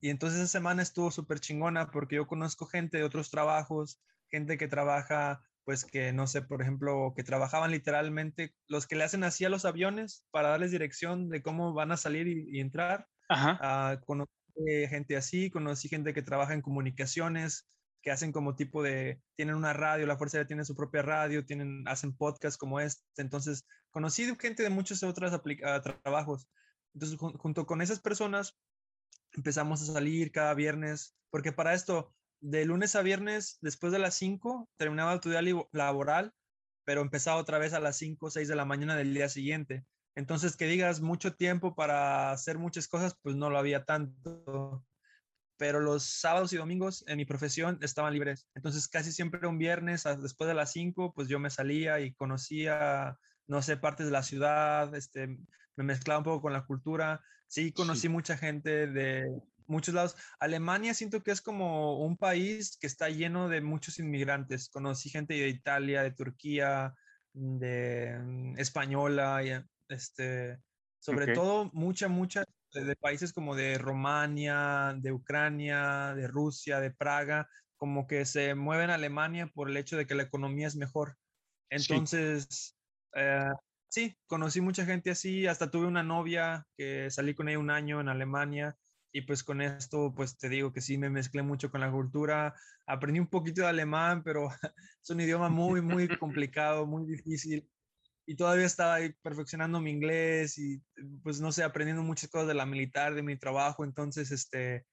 Y entonces esa semana estuvo súper chingona porque yo conozco gente de otros trabajos, gente que trabaja, pues que no sé, por ejemplo, que trabajaban literalmente, los que le hacen así a los aviones para darles dirección de cómo van a salir y, entrar. Ajá. Uh, conocí gente así, conocí gente que trabaja en comunicaciones, que hacen como tipo de, tienen una radio, la Fuerza Aérea tiene su propia radio, tienen, hacen podcast como este. Entonces, conocí gente de muchos otros trabajos. Entonces, junto con esas personas, empezamos a salir cada viernes, porque para esto, de lunes a viernes, después de las 5, terminaba tu día laboral, pero empezaba otra vez a las 5 o 6 de la mañana del día siguiente. Entonces, que digas mucho tiempo para hacer muchas cosas, pues no lo había tanto. Pero los sábados y domingos en mi profesión estaban libres. Entonces, casi siempre un viernes, después de las 5, pues yo me salía y conocía, no sé, partes de la ciudad, este, me mezclaba un poco con la cultura. Sí, conocí sí. mucha gente de muchos lados. Alemania siento que es como un país que está lleno de muchos inmigrantes. Conocí gente de Italia, de Turquía, de mm, española, y, este, sobre Okay. todo mucha, mucha de, países como de Rumania, de Ucrania, de Rusia, de Praga, como que se mueven a Alemania por el hecho de que la economía es mejor. Sí. Entonces, eh, sí, conocí mucha gente así, hasta tuve una novia que salí con ella un año en Alemania y pues con esto, pues te digo que sí me mezclé mucho con la cultura, aprendí un poquito de alemán, pero es un idioma muy, muy complicado, muy difícil y todavía estaba ahí perfeccionando mi inglés y pues no sé, aprendiendo muchas cosas de la militar, de mi trabajo, entonces este,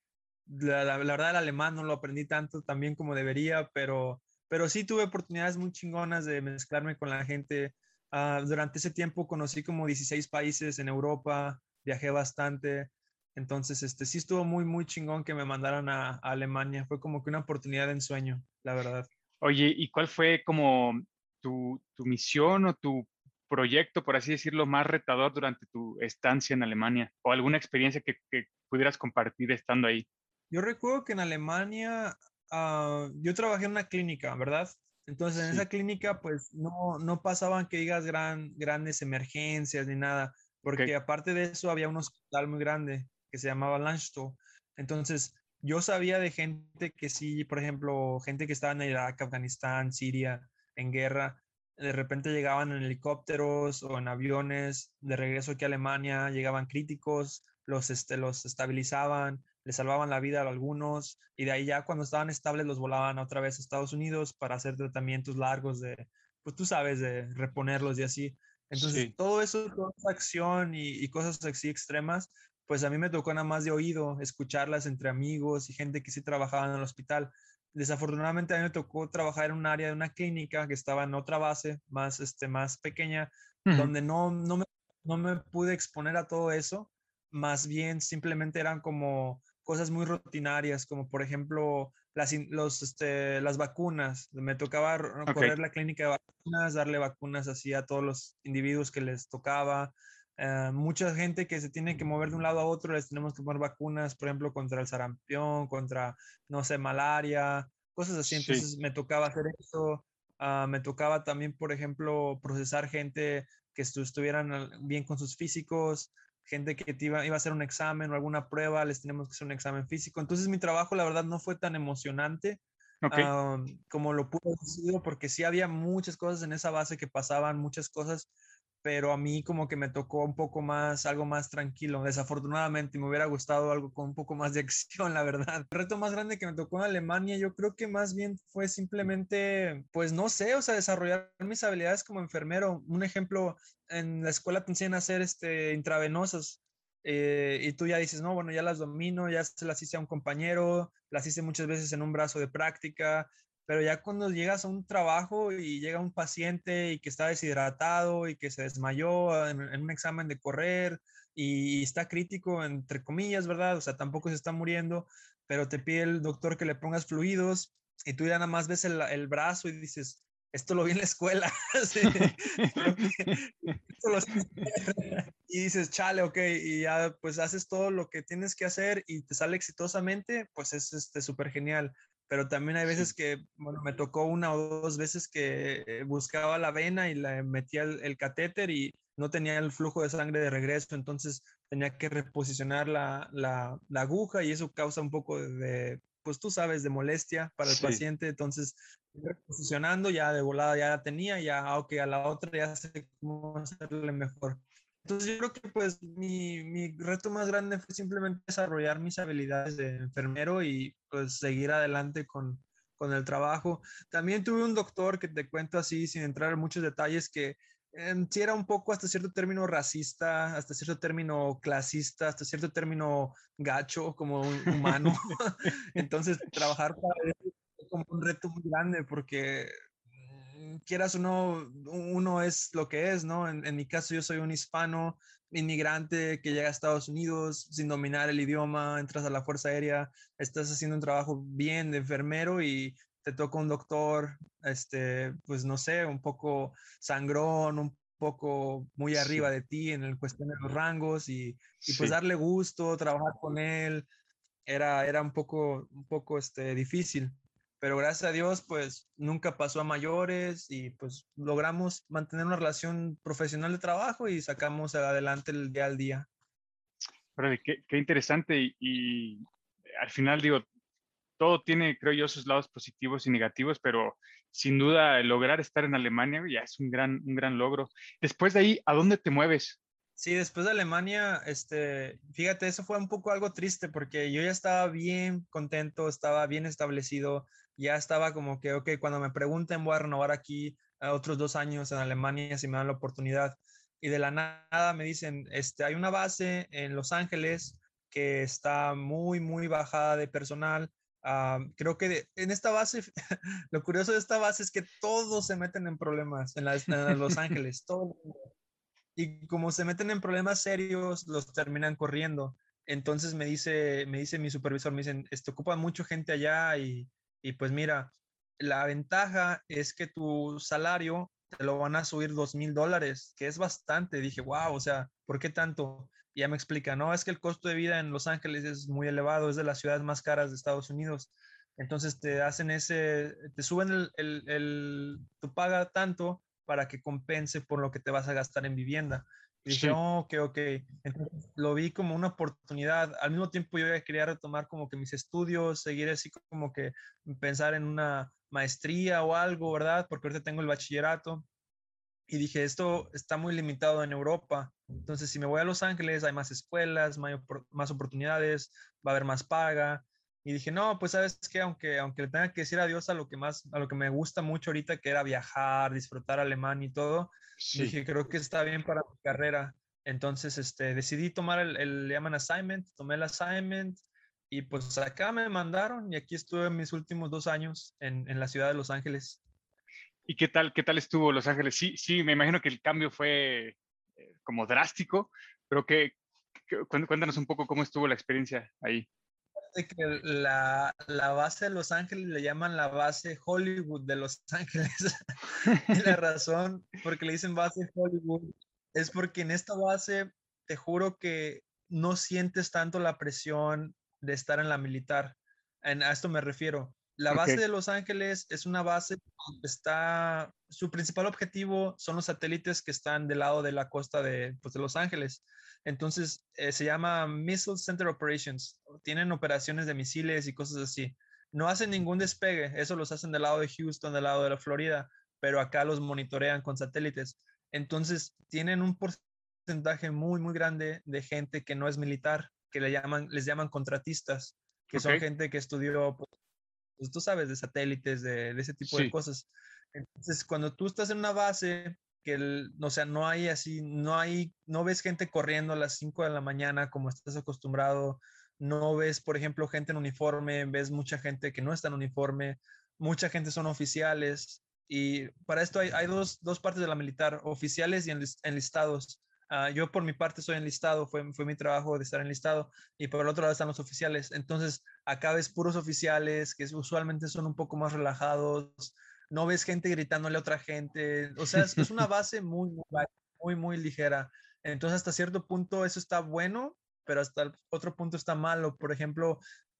la, verdad el alemán no lo aprendí tanto también como debería, pero, pero sí tuve oportunidades muy chingonas de mezclarme con la gente. Uh, durante ese tiempo conocí como 16 países en Europa, viajé bastante, entonces este, sí estuvo muy, muy chingón que me mandaran a, a Alemania, fue como que una oportunidad de ensueño, la verdad. Oye, ¿y cuál fue como tu, tu misión o tu proyecto, por así decirlo, más retador durante tu estancia en Alemania? ¿O alguna experiencia que, que pudieras compartir estando ahí? Yo recuerdo que en Alemania uh, yo trabajé en una clínica, ¿verdad? Entonces en Sí. esa clínica pues no, no pasaban que digas gran, grandes emergencias ni nada, porque aparte de eso había un hospital muy grande que se llamaba Landstuhl. Entonces yo sabía de gente que sí, por ejemplo, gente que estaba en Irak, Afganistán, Siria, en guerra, de repente llegaban en helicópteros o en aviones de regreso aquí a Alemania, llegaban críticos, los, este, los estabilizaban, les salvaban la vida a algunos y de ahí ya cuando estaban estables los volaban otra vez a Estados Unidos para hacer tratamientos largos de, pues tú sabes, de reponerlos y así. Entonces, Sí. todo eso, toda esa acción y, y cosas así extremas, pues a mí me tocó nada más de oído, escucharlas entre amigos y gente que sí trabajaba en el hospital. Desafortunadamente a mí me tocó trabajar en un área de una clínica que estaba en otra base más, este, más pequeña, donde no, no, me, no me pude exponer a todo eso, más bien simplemente eran como cosas muy rutinarias, como por ejemplo las, los, este, las vacunas. Me tocaba r- Ok. correr la clínica de vacunas, darle vacunas así a todos los individuos que les tocaba. Eh, mucha gente que se tiene que mover de un lado a otro, les tenemos que poner vacunas, por ejemplo, contra el sarampión, contra, no sé, malaria, cosas así. Sí. Entonces me tocaba hacer eso. Ah, me tocaba también, por ejemplo, procesar gente que estu- estuvieran bien con sus físicos, gente que te iba, iba a hacer un examen o alguna prueba, les tenemos que hacer un examen físico. Entonces mi trabajo, la verdad, no fue tan emocionante Ok. ah, como lo pudo haber sido, porque sí había muchas cosas en esa base que pasaban, muchas cosas, pero a mí como que me tocó un poco más, algo más tranquilo. Desafortunadamente me hubiera gustado algo con un poco más de acción, la verdad. El reto más grande que me tocó en Alemania, yo creo que más bien fue simplemente, pues no sé, o sea, desarrollar mis habilidades como enfermero. Un ejemplo, en la escuela te enseñan a hacer este, intravenosas. Eh, y tú ya dices, no, bueno, ya las domino, ya se las hice a un compañero, las hice muchas veces en un brazo de práctica, pero ya cuando llegas a un trabajo y llega un paciente y que está deshidratado y que se desmayó en, un examen de correr y, está crítico, entre comillas, ¿verdad? O sea, tampoco se está muriendo, pero te pide el doctor que le pongas fluidos y tú ya nada más ves el, el brazo y dices, esto lo vi en la escuela. y dices, chale, ok, y ya pues haces todo lo que tienes que hacer y te sale exitosamente, pues es este súper genial pero también hay veces que, bueno, me tocó una o dos veces que eh, buscaba la vena y le metía el, catéter y no tenía el flujo de sangre de regreso, entonces tenía que reposicionar la, la, aguja y eso causa un poco de, pues tú sabes, de molestia para el paciente, entonces reposicionando ya de volada ya la tenía, ya, ah, a la otra ya sé cómo hacerle mejor. Entonces yo creo que pues mi, mi, reto más grande fue simplemente desarrollar mis habilidades de enfermero y pues seguir adelante con, con el trabajo. También tuve un doctor que te cuento así, sin entrar en muchos detalles, que eh, sí era un poco hasta cierto término racista, hasta cierto término clasista, hasta cierto término gacho como un humano. Entonces trabajar para él fue como un reto muy grande porque quieras o no, uno es lo que es, ¿no? En, mi caso yo soy un hispano inmigrante que llega a Estados Unidos sin dominar el idioma, entras a la Fuerza Aérea, estás haciendo un trabajo bien de enfermero y te toca un doctor, este, pues no sé, un poco sangrón, un poco muy arriba de ti en el cuestión de los rangos y, pues darle gusto, trabajar con él, era, era un poco, un poco este, difícil pero gracias a Dios, pues nunca pasó a mayores y pues logramos mantener una relación profesional de trabajo y sacamos adelante el día al día. qué, qué interesante y, al final digo, todo tiene, creo yo, sus lados positivos y negativos, pero sin duda lograr estar en Alemania ya es un gran, un gran logro. Después de ahí, ¿a dónde te mueves? Sí, después de Alemania, este, fíjate, eso fue un poco algo triste porque yo ya estaba bien contento, estaba bien establecido, ya estaba como que, ok, cuando me pregunten, voy a renovar aquí otros dos años en Alemania si me dan la oportunidad. Y de la nada me dicen, este, hay una base en Los Ángeles que está muy, muy bajada de personal. Ah, creo que en esta base, lo curioso de esta base es que todos se meten en problemas en, Los Ángeles, todos. Y como se meten en problemas serios, los terminan corriendo. Entonces me dice, me dice mi supervisor, me dicen, esto ocupa mucha gente allá y y pues mira, la ventaja es que tu salario te lo van a subir dos mil dólares, que es bastante. Dije, wow, o sea, ¿por qué tanto? Y ya me explica, no, es que el costo de vida en Los Ángeles es muy elevado, es de las ciudades más caras de Estados Unidos. Entonces te hacen ese, te suben el, el, el tu paga tanto para que compense por lo que te vas a gastar en vivienda. Dije, oh, ok, ok. Entonces, lo vi como una oportunidad. Al mismo tiempo yo quería retomar como que mis estudios, seguir así como que pensar en una maestría o algo, ¿verdad? Porque ahorita tengo el bachillerato. Y dije, esto está muy limitado en Europa. Entonces, si me voy a Los Ángeles, hay más escuelas, más oportunidades, va a haber más paga. Y dije, no, pues sabes que aunque, aunque le tenga que decir adiós a lo que más, a lo que me gusta mucho ahorita, que era viajar, disfrutar alemán y todo, dije, creo que está bien para mi carrera. Entonces, este, decidí tomar el, el llaman assignment, tomé el assignment y pues acá me mandaron y aquí estuve mis últimos dos años en, en la ciudad de Los Ángeles. ¿Y qué tal, qué tal estuvo Los Ángeles? Sí, sí, me imagino que el cambio fue eh, como drástico, pero que, cuéntanos un poco cómo estuvo la experiencia ahí que la, la, base de Los Ángeles le llaman la base Hollywood de Los Ángeles. y la razón por que le dicen base Hollywood es porque en esta base te juro que no sientes tanto la presión de estar en la militar. En, a esto me refiero. La base de Los Ángeles es una base que está, su principal objetivo son los satélites que están del lado de la costa de, pues, de Los Ángeles. Entonces, eh, se llama Missile Center Operations. Tienen operaciones de misiles y cosas así. No hacen ningún despegue, eso los hacen del lado de Houston, del lado de la Florida, pero acá los monitorean con satélites. Entonces, tienen un porcentaje muy, muy grande de gente que no es militar, que le llaman, les llaman contratistas, que son gente que estudió, pues, pues, tú sabes, de satélites, de, de ese tipo Sí. de cosas. Entonces, cuando tú estás en una base, que, el- o sea, no hay así, no hay, no ves gente corriendo a las 5 de la mañana como estás acostumbrado, no ves, por ejemplo, gente en uniforme, ves mucha gente que no está en uniforme, mucha gente son oficiales, y para esto hay, hay dos, dos partes de la militar, oficiales y enlis- enlistados. Ah, yo por mi parte soy enlistado, fue, fue mi trabajo de estar enlistado, y por el otro lado están los oficiales. Entonces, acá ves puros oficiales que usualmente son un poco más relajados, no ves gente gritándole a otra gente, o sea, es, es una base muy, muy, muy ligera. Entonces, hasta cierto punto eso está bueno, pero hasta el otro punto está malo, por ejemplo,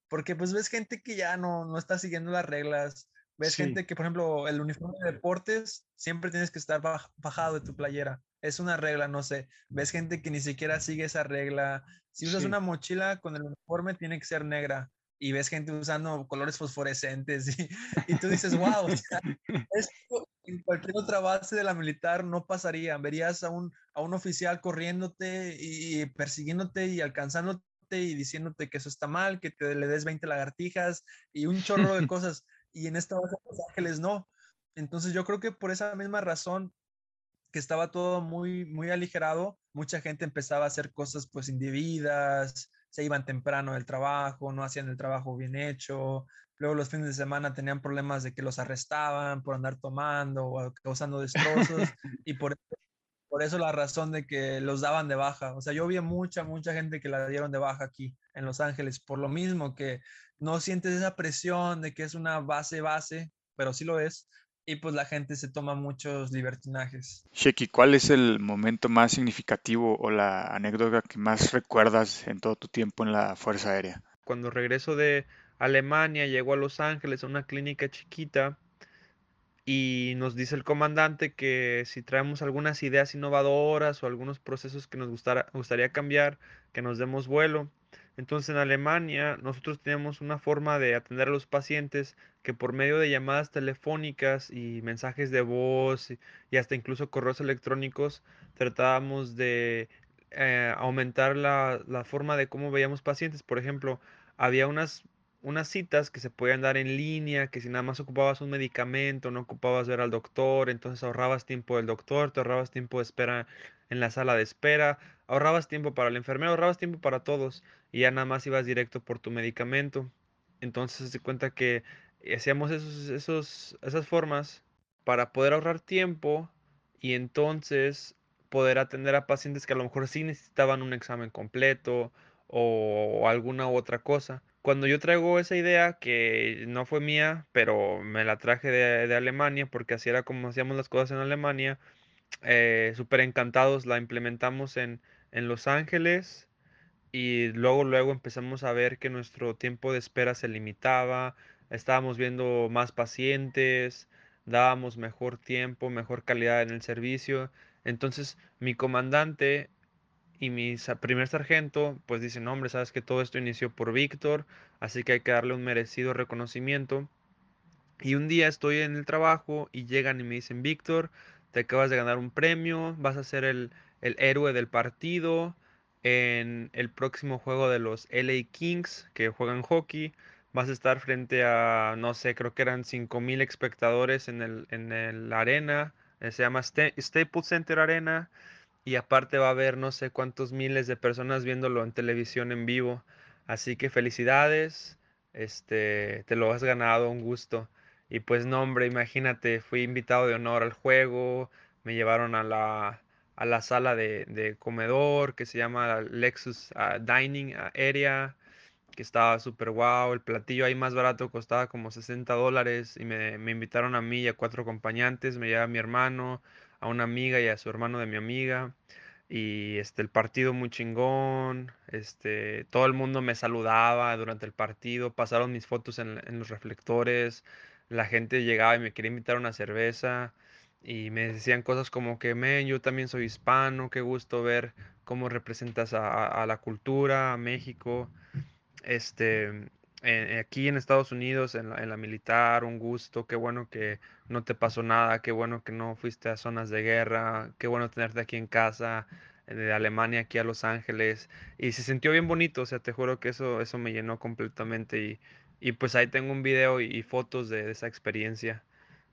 porque pues ves gente que ya no, no está siguiendo las reglas, ves Sí. gente que, por ejemplo, el uniforme de deportes, siempre tienes que estar baj- bajado de tu playera, es una regla, no sé, ves gente que ni siquiera sigue esa regla, si usas Sí. una mochila con el uniforme tiene que ser negra, y ves gente usando colores fosforescentes y, y tú dices, wow, o sea, esto en cualquier otra base de la militar no pasaría. Verías a un, a un oficial corriéndote y persiguiéndote y alcanzándote y diciéndote que eso está mal, que te le des 20 lagartijas y un chorro de cosas. Y en esta base Los Ángeles no. Entonces yo creo que por esa misma razón que estaba todo muy, muy aligerado, mucha gente empezaba a hacer cosas pues indebidas, se iban temprano del trabajo, no hacían el trabajo bien hecho, luego los fines de semana tenían problemas de que los arrestaban por andar tomando o causando destrozos y por, por eso la razón de que los daban de baja. O sea, yo vi mucha, mucha gente que la dieron de baja aquí en Los Ángeles, por lo mismo que no sientes esa presión de que es una base base, pero sí lo es, y pues la gente se toma muchos libertinajes. Sheki, ¿cuál es el momento más significativo o la anécdota que más recuerdas en todo tu tiempo en la Fuerza Aérea? Cuando regreso de Alemania, llego a Los Ángeles a una clínica chiquita y nos dice el comandante que si traemos algunas ideas innovadoras o algunos procesos que nos gustara- gustaría cambiar, que nos demos vuelo. Entonces en Alemania nosotros teníamos una forma de atender a los pacientes que por medio de llamadas telefónicas y mensajes de voz y, y hasta incluso correos electrónicos tratábamos de eh, aumentar la, la forma de cómo veíamos pacientes. Por ejemplo, había unas, unas citas que se podían dar en línea, que si nada más ocupabas un medicamento, no ocupabas ver al doctor, entonces ahorrabas tiempo del doctor, te ahorrabas tiempo de espera en la sala de espera, ahorrabas tiempo para el enfermero, ahorrabas tiempo para todos y ya nada más ibas directo por tu medicamento. Entonces se cuenta que hacíamos esos, esos, esas formas para poder ahorrar tiempo y entonces poder atender a pacientes que a lo mejor sí necesitaban un examen completo o alguna u otra cosa. Cuando yo traigo esa idea, que no fue mía, pero me la traje de, de Alemania, porque así era como hacíamos las cosas en Alemania, eh, súper encantados, la implementamos en, en Los Ángeles y luego, luego empezamos a ver que nuestro tiempo de espera se limitaba, estábamos viendo más pacientes, dábamos mejor tiempo, mejor calidad en el servicio. Entonces, mi comandante y mi primer sargento, pues dicen, "No, hombre, sabes que todo esto inició por Víctor, así que hay que darle un merecido reconocimiento. Y un día estoy en el trabajo y llegan y me dicen, Víctor, te acabas de ganar un premio, vas a ser el, el héroe del partido en el próximo juego de los LA Kings que juegan hockey. Vas a estar frente a, no sé, creo que eran 5000 espectadores en el, en el arena. eh, Se llama Sta- Staples Center Arena. Y aparte va a haber no sé cuántos miles de personas viéndolo en televisión en vivo. Así que felicidades, este, te lo has ganado, un gusto. Y pues no, hombre, imagínate, fui invitado de honor al juego, me llevaron a la, a la sala de, comedor que se llama Lexus ah, Dining Area, que estaba súper guau, el platillo ahí más barato costaba como 60 dólares y me, me invitaron a mí y a cuatro acompañantes, me lleva a mi hermano, a una amiga y a su hermano de mi amiga. Y este, el partido muy chingón, este, todo el mundo me saludaba durante el partido, pasaron mis fotos en, los reflectores, la gente llegaba y me quería invitar una cerveza y me decían cosas como que, men, yo también soy hispano, qué gusto ver cómo representas a, a- la cultura, a México. Este, eh, aquí en Estados Unidos, en la, en la militar, un gusto, qué bueno que no te pasó nada, qué bueno que no fuiste a zonas de guerra, qué bueno tenerte aquí en casa, eh, de Alemania aquí a Los Ángeles, y se sintió bien bonito, o sea, te juro que eso, eso me llenó completamente, y, y pues ahí tengo un video y, y fotos de, de esa experiencia,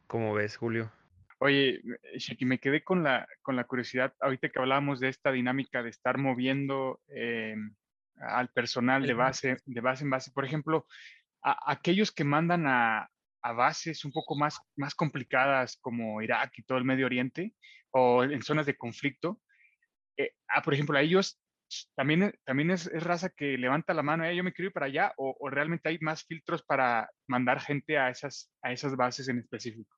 como ves, Julio. Oye, Shaki, me quedé con la, con la curiosidad, ahorita que hablábamos de esta dinámica de estar moviendo eh, al personal de base, de base en base. Por ejemplo, a- aquellos que mandan a, a bases un poco más, más complicadas como Irak y todo el Medio Oriente o en zonas de conflicto, eh, ah, por ejemplo, a ellos también, también es, es raza que levanta la mano, "Eh, yo me quiero ir para allá, o, o realmente hay más filtros para mandar gente a esas, a esas bases en específico.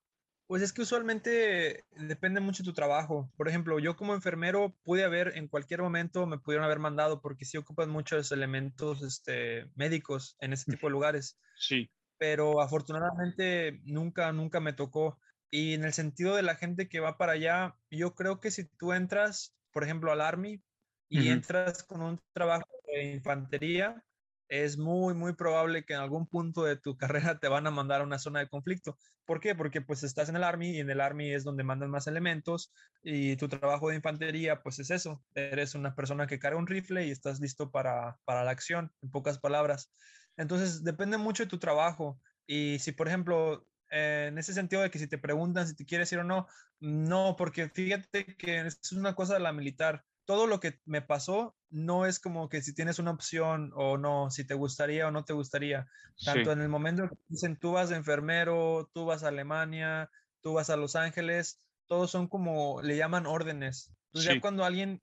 Pues es que usualmente depende mucho de tu trabajo. Por ejemplo, yo como enfermero pude haber en cualquier momento me pudieron haber mandado porque sí ocupan muchos elementos este, médicos en ese tipo de lugares. Sí, Pero afortunadamente nunca, nunca me tocó. Y en el sentido de la gente que va para allá, yo creo que si tú entras, por ejemplo, al Army y entras con un trabajo de infantería, es muy, muy probable que en algún punto de tu carrera te van a mandar a una zona de conflicto. ¿Por qué? Porque pues estás en el Army y en el Army es donde mandan más elementos y tu trabajo de infantería pues es eso. Eres una persona que carga un rifle y estás listo para, para la acción, en pocas palabras. Entonces depende mucho de tu trabajo y si por ejemplo eh, en ese sentido de que si te preguntan si te quieres ir o no, no, porque fíjate que es una cosa de la militar todo lo que me pasó no es como que si tienes una opción o no, si te gustaría o no te gustaría. Tanto sí, en el momento que dicen tú vas de enfermero, tú vas a Alemania, tú vas a Los Ángeles, todos son como le llaman órdenes. Entonces Sí. ya cuando alguien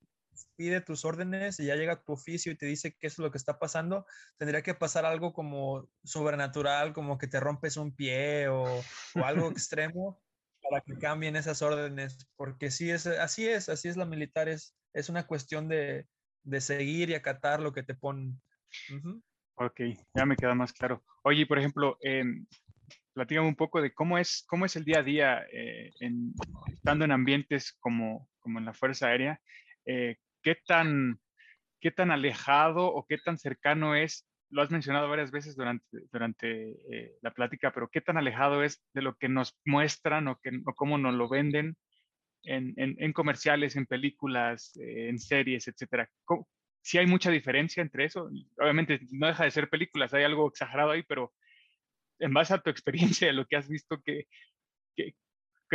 pide tus órdenes y ya llega tu oficio y te dice qué es lo que está pasando, tendría que pasar algo como sobrenatural, como que te rompes un pie o, o algo extremo para que cambien esas órdenes, porque sí es, así es, así es la militar, es, es una cuestión de, de seguir y acatar lo que te ponen. Ujú. ok, ya me queda más claro. Oye, por ejemplo, em, platícame un poco de cómo es, cómo es el día a día eh, en, estando en ambientes como, como en la Fuerza Aérea. Eh, ¿qué, tan, ¿Qué tan alejado o qué tan cercano es? Lo has mencionado varias veces durante, durante eh, la plática, pero ¿qué tan alejado es de lo que nos muestran o, que, o cómo nos lo venden en, en, comerciales, en películas, eh, en series, etcétera? ¿Cómo- Sí hay mucha diferencia entre eso. Obviamente no deja de ser películas, hay algo exagerado ahí, pero en base a tu experiencia, lo que has visto, que, que-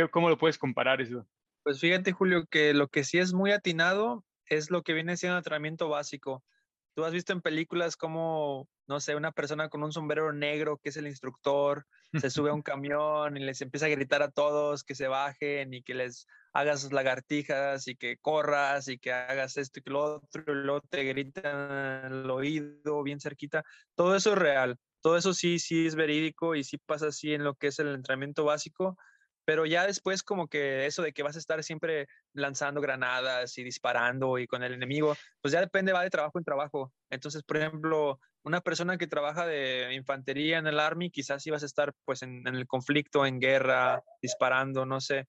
¿cómo lo puedes comparar eso? Pues fíjate, Julio, que lo que sí es muy atinado es lo que viene siendo entrenamiento básico. Tú has visto en películas como, no sé, una persona con un sombrero negro que es el instructor, se sube a un camión y les empieza a gritar a todos que se bajen y que les hagas lagartijas y que corras y que hagas esto y que lo otro, y luego te gritan al oído bien cerquita. Todo eso es real. Todo eso sí, sí es verídico y sí pasa así en lo que es el entrenamiento básico pero ya después como que eso de que vas a estar siempre lanzando granadas y disparando y con el enemigo, pues ya depende, va de trabajo en trabajo. Entonces, por ejemplo, una persona que trabaja de infantería en el Army, quizás ibas a estar pues en, en el conflicto, en guerra, disparando, no sé,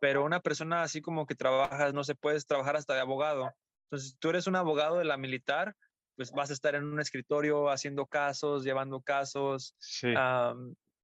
pero una persona así como que trabajas, no sé, puedes trabajar hasta de abogado. Entonces, si tú eres un abogado de la militar, pues vas a estar en un escritorio haciendo casos, llevando casos, Sí,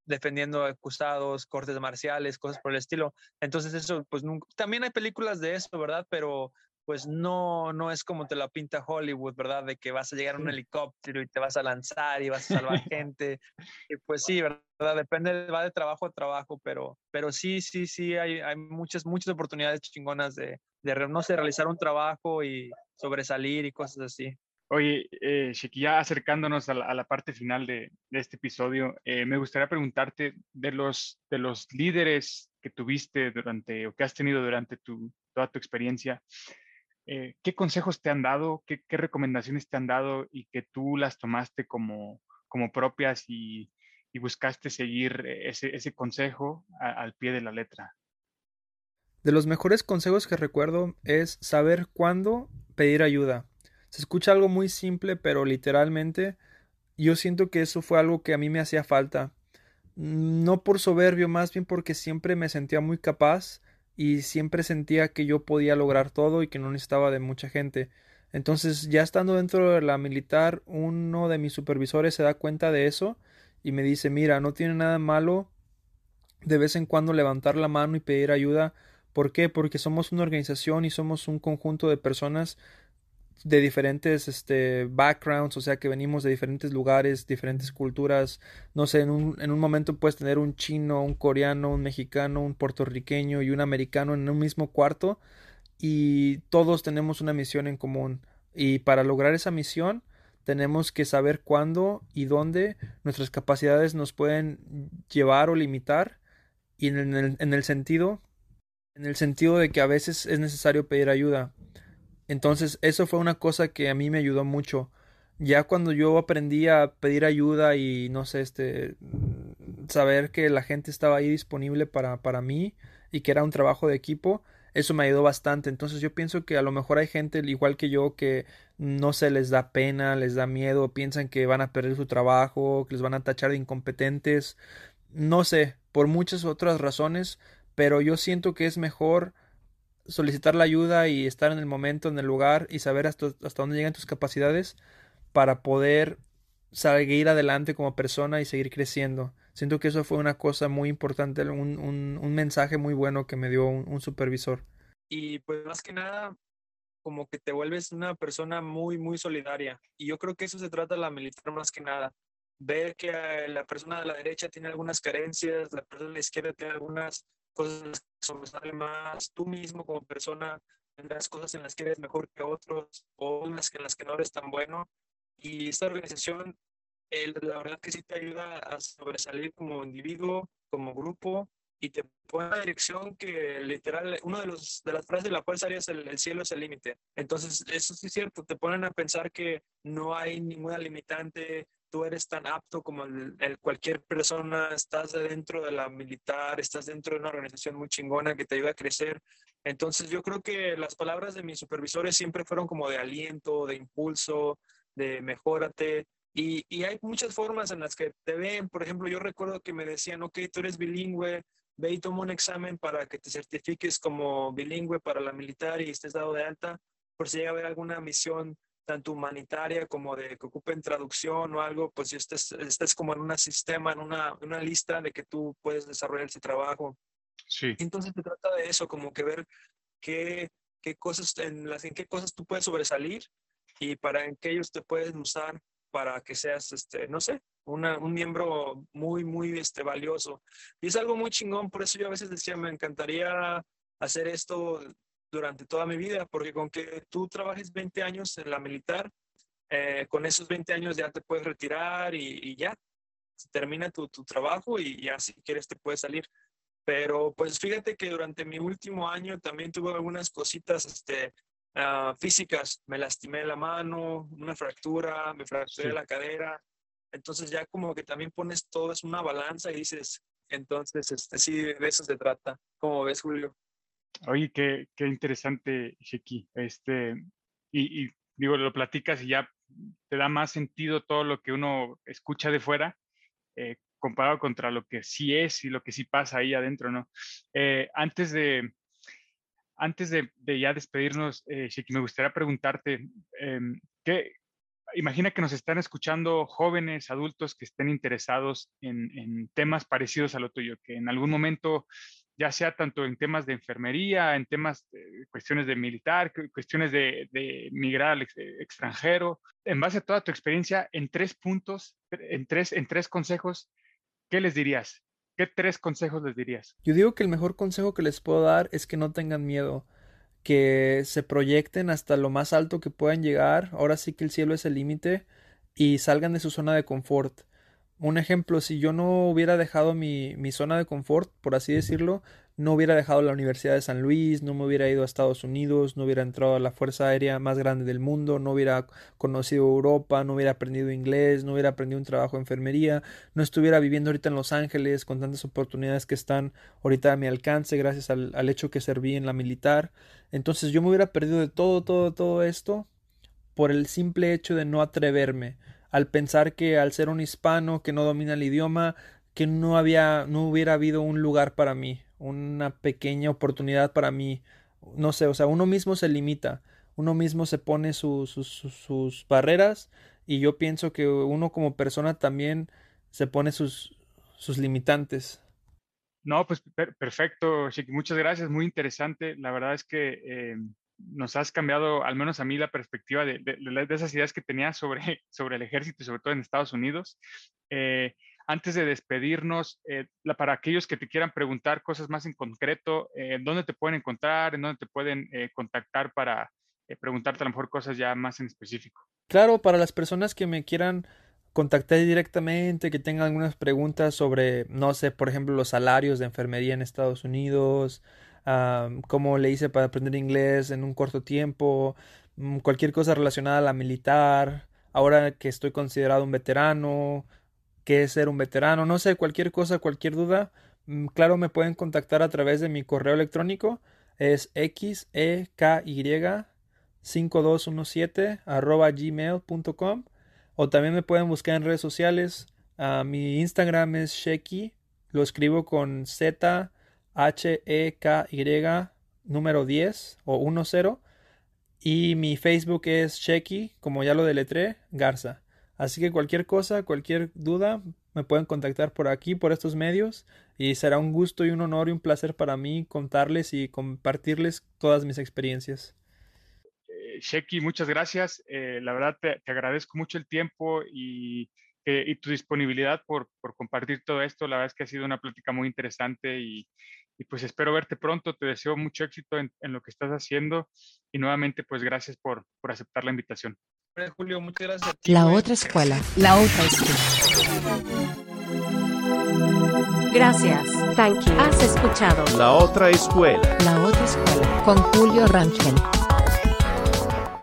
defendiendo acusados, cortes marciales, cosas por el estilo. Entonces eso, pues nunca, también hay películas de eso, ¿verdad? Pero pues no, no es como te la pinta Hollywood, ¿verdad? De que vas a llegar a un helicóptero y te vas a lanzar y vas a salvar gente. Y pues sí, ¿verdad? Depende, va de trabajo a trabajo, pero, pero sí, sí, sí, hay, hay muchas, muchas oportunidades chingonas de, de, no sé, realizar un trabajo y sobresalir y cosas así. Oye, eh, acercándonos a la, parte final de, este episodio, eh, me gustaría preguntarte de los, de los líderes que tuviste durante o que has tenido durante tu, toda tu experiencia, eh, ¿qué consejos te han dado? ¿Qué, recomendaciones te han dado y que tú las tomaste como, como propias y, y buscaste seguir ese, ese consejo al pie de la letra? De los mejores consejos que recuerdo es saber cuándo pedir ayuda. Se escucha algo muy simple, pero literalmente yo siento que eso fue algo que a mí me hacía falta. No por soberbio, más bien porque siempre me sentía muy capaz y siempre sentía que yo podía lograr todo y que no necesitaba de mucha gente. Entonces, ya estando dentro de la militar, uno de mis supervisores se da cuenta de eso y me dice, mira, no tiene nada malo de vez en cuando levantar la mano y pedir ayuda. ¿Por qué? Porque somos una organización y somos un conjunto de personas de diferentes este, backgrounds, o sea que venimos de diferentes lugares, diferentes culturas. No sé, en un, en un momento puedes tener un chino, un coreano, un mexicano, un puertorriqueño y un americano en un mismo cuarto y todos tenemos una misión en común. Y para lograr esa misión tenemos que saber cuándo y dónde nuestras capacidades nos pueden llevar o limitar y en el, en el sentido en el sentido de que a veces es necesario pedir ayuda entonces, eso fue una cosa que a mí me ayudó mucho. Ya cuando yo aprendí a pedir ayuda y no sé, este saber que la gente estaba ahí disponible para, para mí y que era un trabajo de equipo, eso me ayudó bastante. Entonces yo pienso que a lo mejor hay gente igual que yo que no se les da pena, les da miedo, piensan que van a perder su trabajo, que les van a tachar de incompetentes, no sé, por muchas otras razones, pero yo siento que es mejor solicitar la ayuda y estar en el momento, en el lugar y saber hasta, hasta dónde llegan tus capacidades para poder seguir adelante como persona y seguir creciendo. Siento que eso fue una cosa muy importante, un, un, un mensaje muy bueno que me dio un, supervisor. Y pues más que nada, como que te vuelves una persona muy, muy solidaria. Y yo creo que eso se trata la militar más que nada. Ver que la persona de la derecha tiene algunas carencias, la persona de la izquierda tiene algunas cosas que sobresalen más, tú mismo como persona tendrás cosas en las que eres mejor que otros o en las que no eres tan bueno. Y esta organización, el, la verdad que sí te ayuda a sobresalir como individuo, como grupo, y te pone en la dirección que literal, una de, los, de las frases de la Fuerza Aérea es el, el cielo es el límite. Entonces, eso sí es cierto, te ponen a pensar que no hay ninguna limitante, tú eres tan apto como el, cualquier persona, estás dentro de la militar, estás dentro de una organización muy chingona que te ayuda a crecer. Entonces yo creo que las palabras de mis supervisores siempre fueron como de aliento, de impulso, de mejórate. Y, y hay muchas formas en las que te ven. Por ejemplo, yo recuerdo que me decían, ok, tú eres bilingüe, ve y toma un examen para que te certifiques como bilingüe para la militar y estés dado de alta por si llega a haber alguna misión tanto humanitaria como de que ocupen traducción o algo, pues si estés, estés como en un sistema, en una, una lista de que tú puedes desarrollar ese trabajo. Sí. Entonces se trata de eso, como que ver qué, qué cosas, en, las, en qué cosas tú puedes sobresalir y para en qué ellos te pueden usar para que seas, este, no sé, una, un miembro muy, muy este, valioso. Y es algo muy chingón, por eso yo a veces decía, me encantaría hacer esto durante toda mi vida, porque con que tú trabajes 20 años en la militar, eh, con esos 20 años ya te puedes retirar y, y ya, termina tu, tu, trabajo y ya si quieres te puedes salir. Pero pues fíjate que durante mi último año también tuve algunas cositas este, uh, físicas. Me lastimé la mano, una fractura, me fracturé sí. la cadera. Entonces ya como que también pones todo es una balanza y dices, entonces este, sí, de eso se trata. ¿Cómo ves, Julio? Oye, qué, qué interesante, Sheki. Este, y, y, digo, lo platicas y ya te da más sentido todo lo que uno escucha de fuera, eh, comparado contra lo que sí es y lo que sí pasa ahí adentro, ¿no? Eh, antes de, antes de, de ya despedirnos, eh, Sheki, me gustaría preguntarte, em, ¿qué, imagina que nos están escuchando jóvenes, adultos que estén interesados en, en temas parecidos a lo tuyo, que en algún momento ya sea tanto en temas de enfermería, en temas, cuestiones de militar, cuestiones de, migrar al ex, extranjero. En base a toda tu experiencia, en tres puntos, en tres, en tres consejos, ¿qué les dirías? ¿Qué tres consejos les dirías? Yo digo que el mejor consejo que les puedo dar es que no tengan miedo, que se proyecten hasta lo más alto que puedan llegar. Ahora sí que el cielo es el límite y salgan de su zona de confort un ejemplo, si yo no hubiera dejado mi, mi, zona de confort, por así decirlo, no hubiera dejado la Universidad de San Luis, no me hubiera ido a Estados Unidos, no hubiera entrado a la Fuerza Aérea más grande del mundo, no hubiera conocido Europa, no hubiera aprendido inglés, no hubiera aprendido un trabajo de enfermería, no estuviera viviendo ahorita en Los Ángeles con tantas oportunidades que están ahorita a mi alcance gracias al, al hecho que serví en la militar. Entonces yo me hubiera perdido de todo, todo, todo esto por el simple hecho de no atreverme al pensar que al ser un hispano que no domina el idioma, que no había, no hubiera habido un lugar para mí, una pequeña oportunidad para mí. No sé, o sea, uno mismo se limita, uno mismo se pone sus, barreras y yo pienso que uno como persona también se pone sus, sus limitantes. No, pues perfecto, Sheki. Muchas gracias, muy interesante. La verdad es que eh, nos has cambiado, al menos a mí, la perspectiva de, esas ideas que tenía sobre, sobre el ejército y sobre todo en Estados Unidos. Eh, antes de despedirnos, eh, para aquellos que te quieran preguntar cosas más en concreto, ¿dónde te pueden encontrar? ¿En dónde te pueden contactar para preguntarte a lo mejor cosas ya más en específico? Claro, para las personas que me quieran contactar directamente, que tengan algunas preguntas sobre, no sé, por ejemplo, los salarios de enfermería en Estados Unidos, cómo le hice para aprender inglés en un corto tiempo, mm, cualquier cosa relacionada a la militar, ahora que estoy considerado un veterano, qué es ser un veterano, no sé, cualquier cosa, cualquier duda, mm, claro, me pueden contactar a través de mi correo electrónico, es xeky 5217 arroba gmail.com o también me pueden buscar en redes sociales. Ah, mi Instagram es Sheki. Lo escribo con Z H E K Y número 10 o 10. Y mi Facebook es Sheki, como ya lo deletré, Garza. Así que cualquier cosa, cualquier duda, me pueden contactar por aquí, por estos medios. Y será un gusto y un honor y un placer para mí contarles y compartirles todas mis experiencias. Sheki, muchas gracias. Eh, la verdad te, agradezco mucho el tiempo y, eh, tu disponibilidad por, compartir todo esto. La verdad es que ha sido una plática muy interesante y, pues espero verte pronto. Te deseo mucho éxito en, lo que estás haciendo y nuevamente pues gracias por, aceptar la invitación. Julio, muchas gracias. la otra escuela, la otra escuela. Gracias. Thank you. Has escuchado. La otra escuela. La otra escuela con Julio Rangel.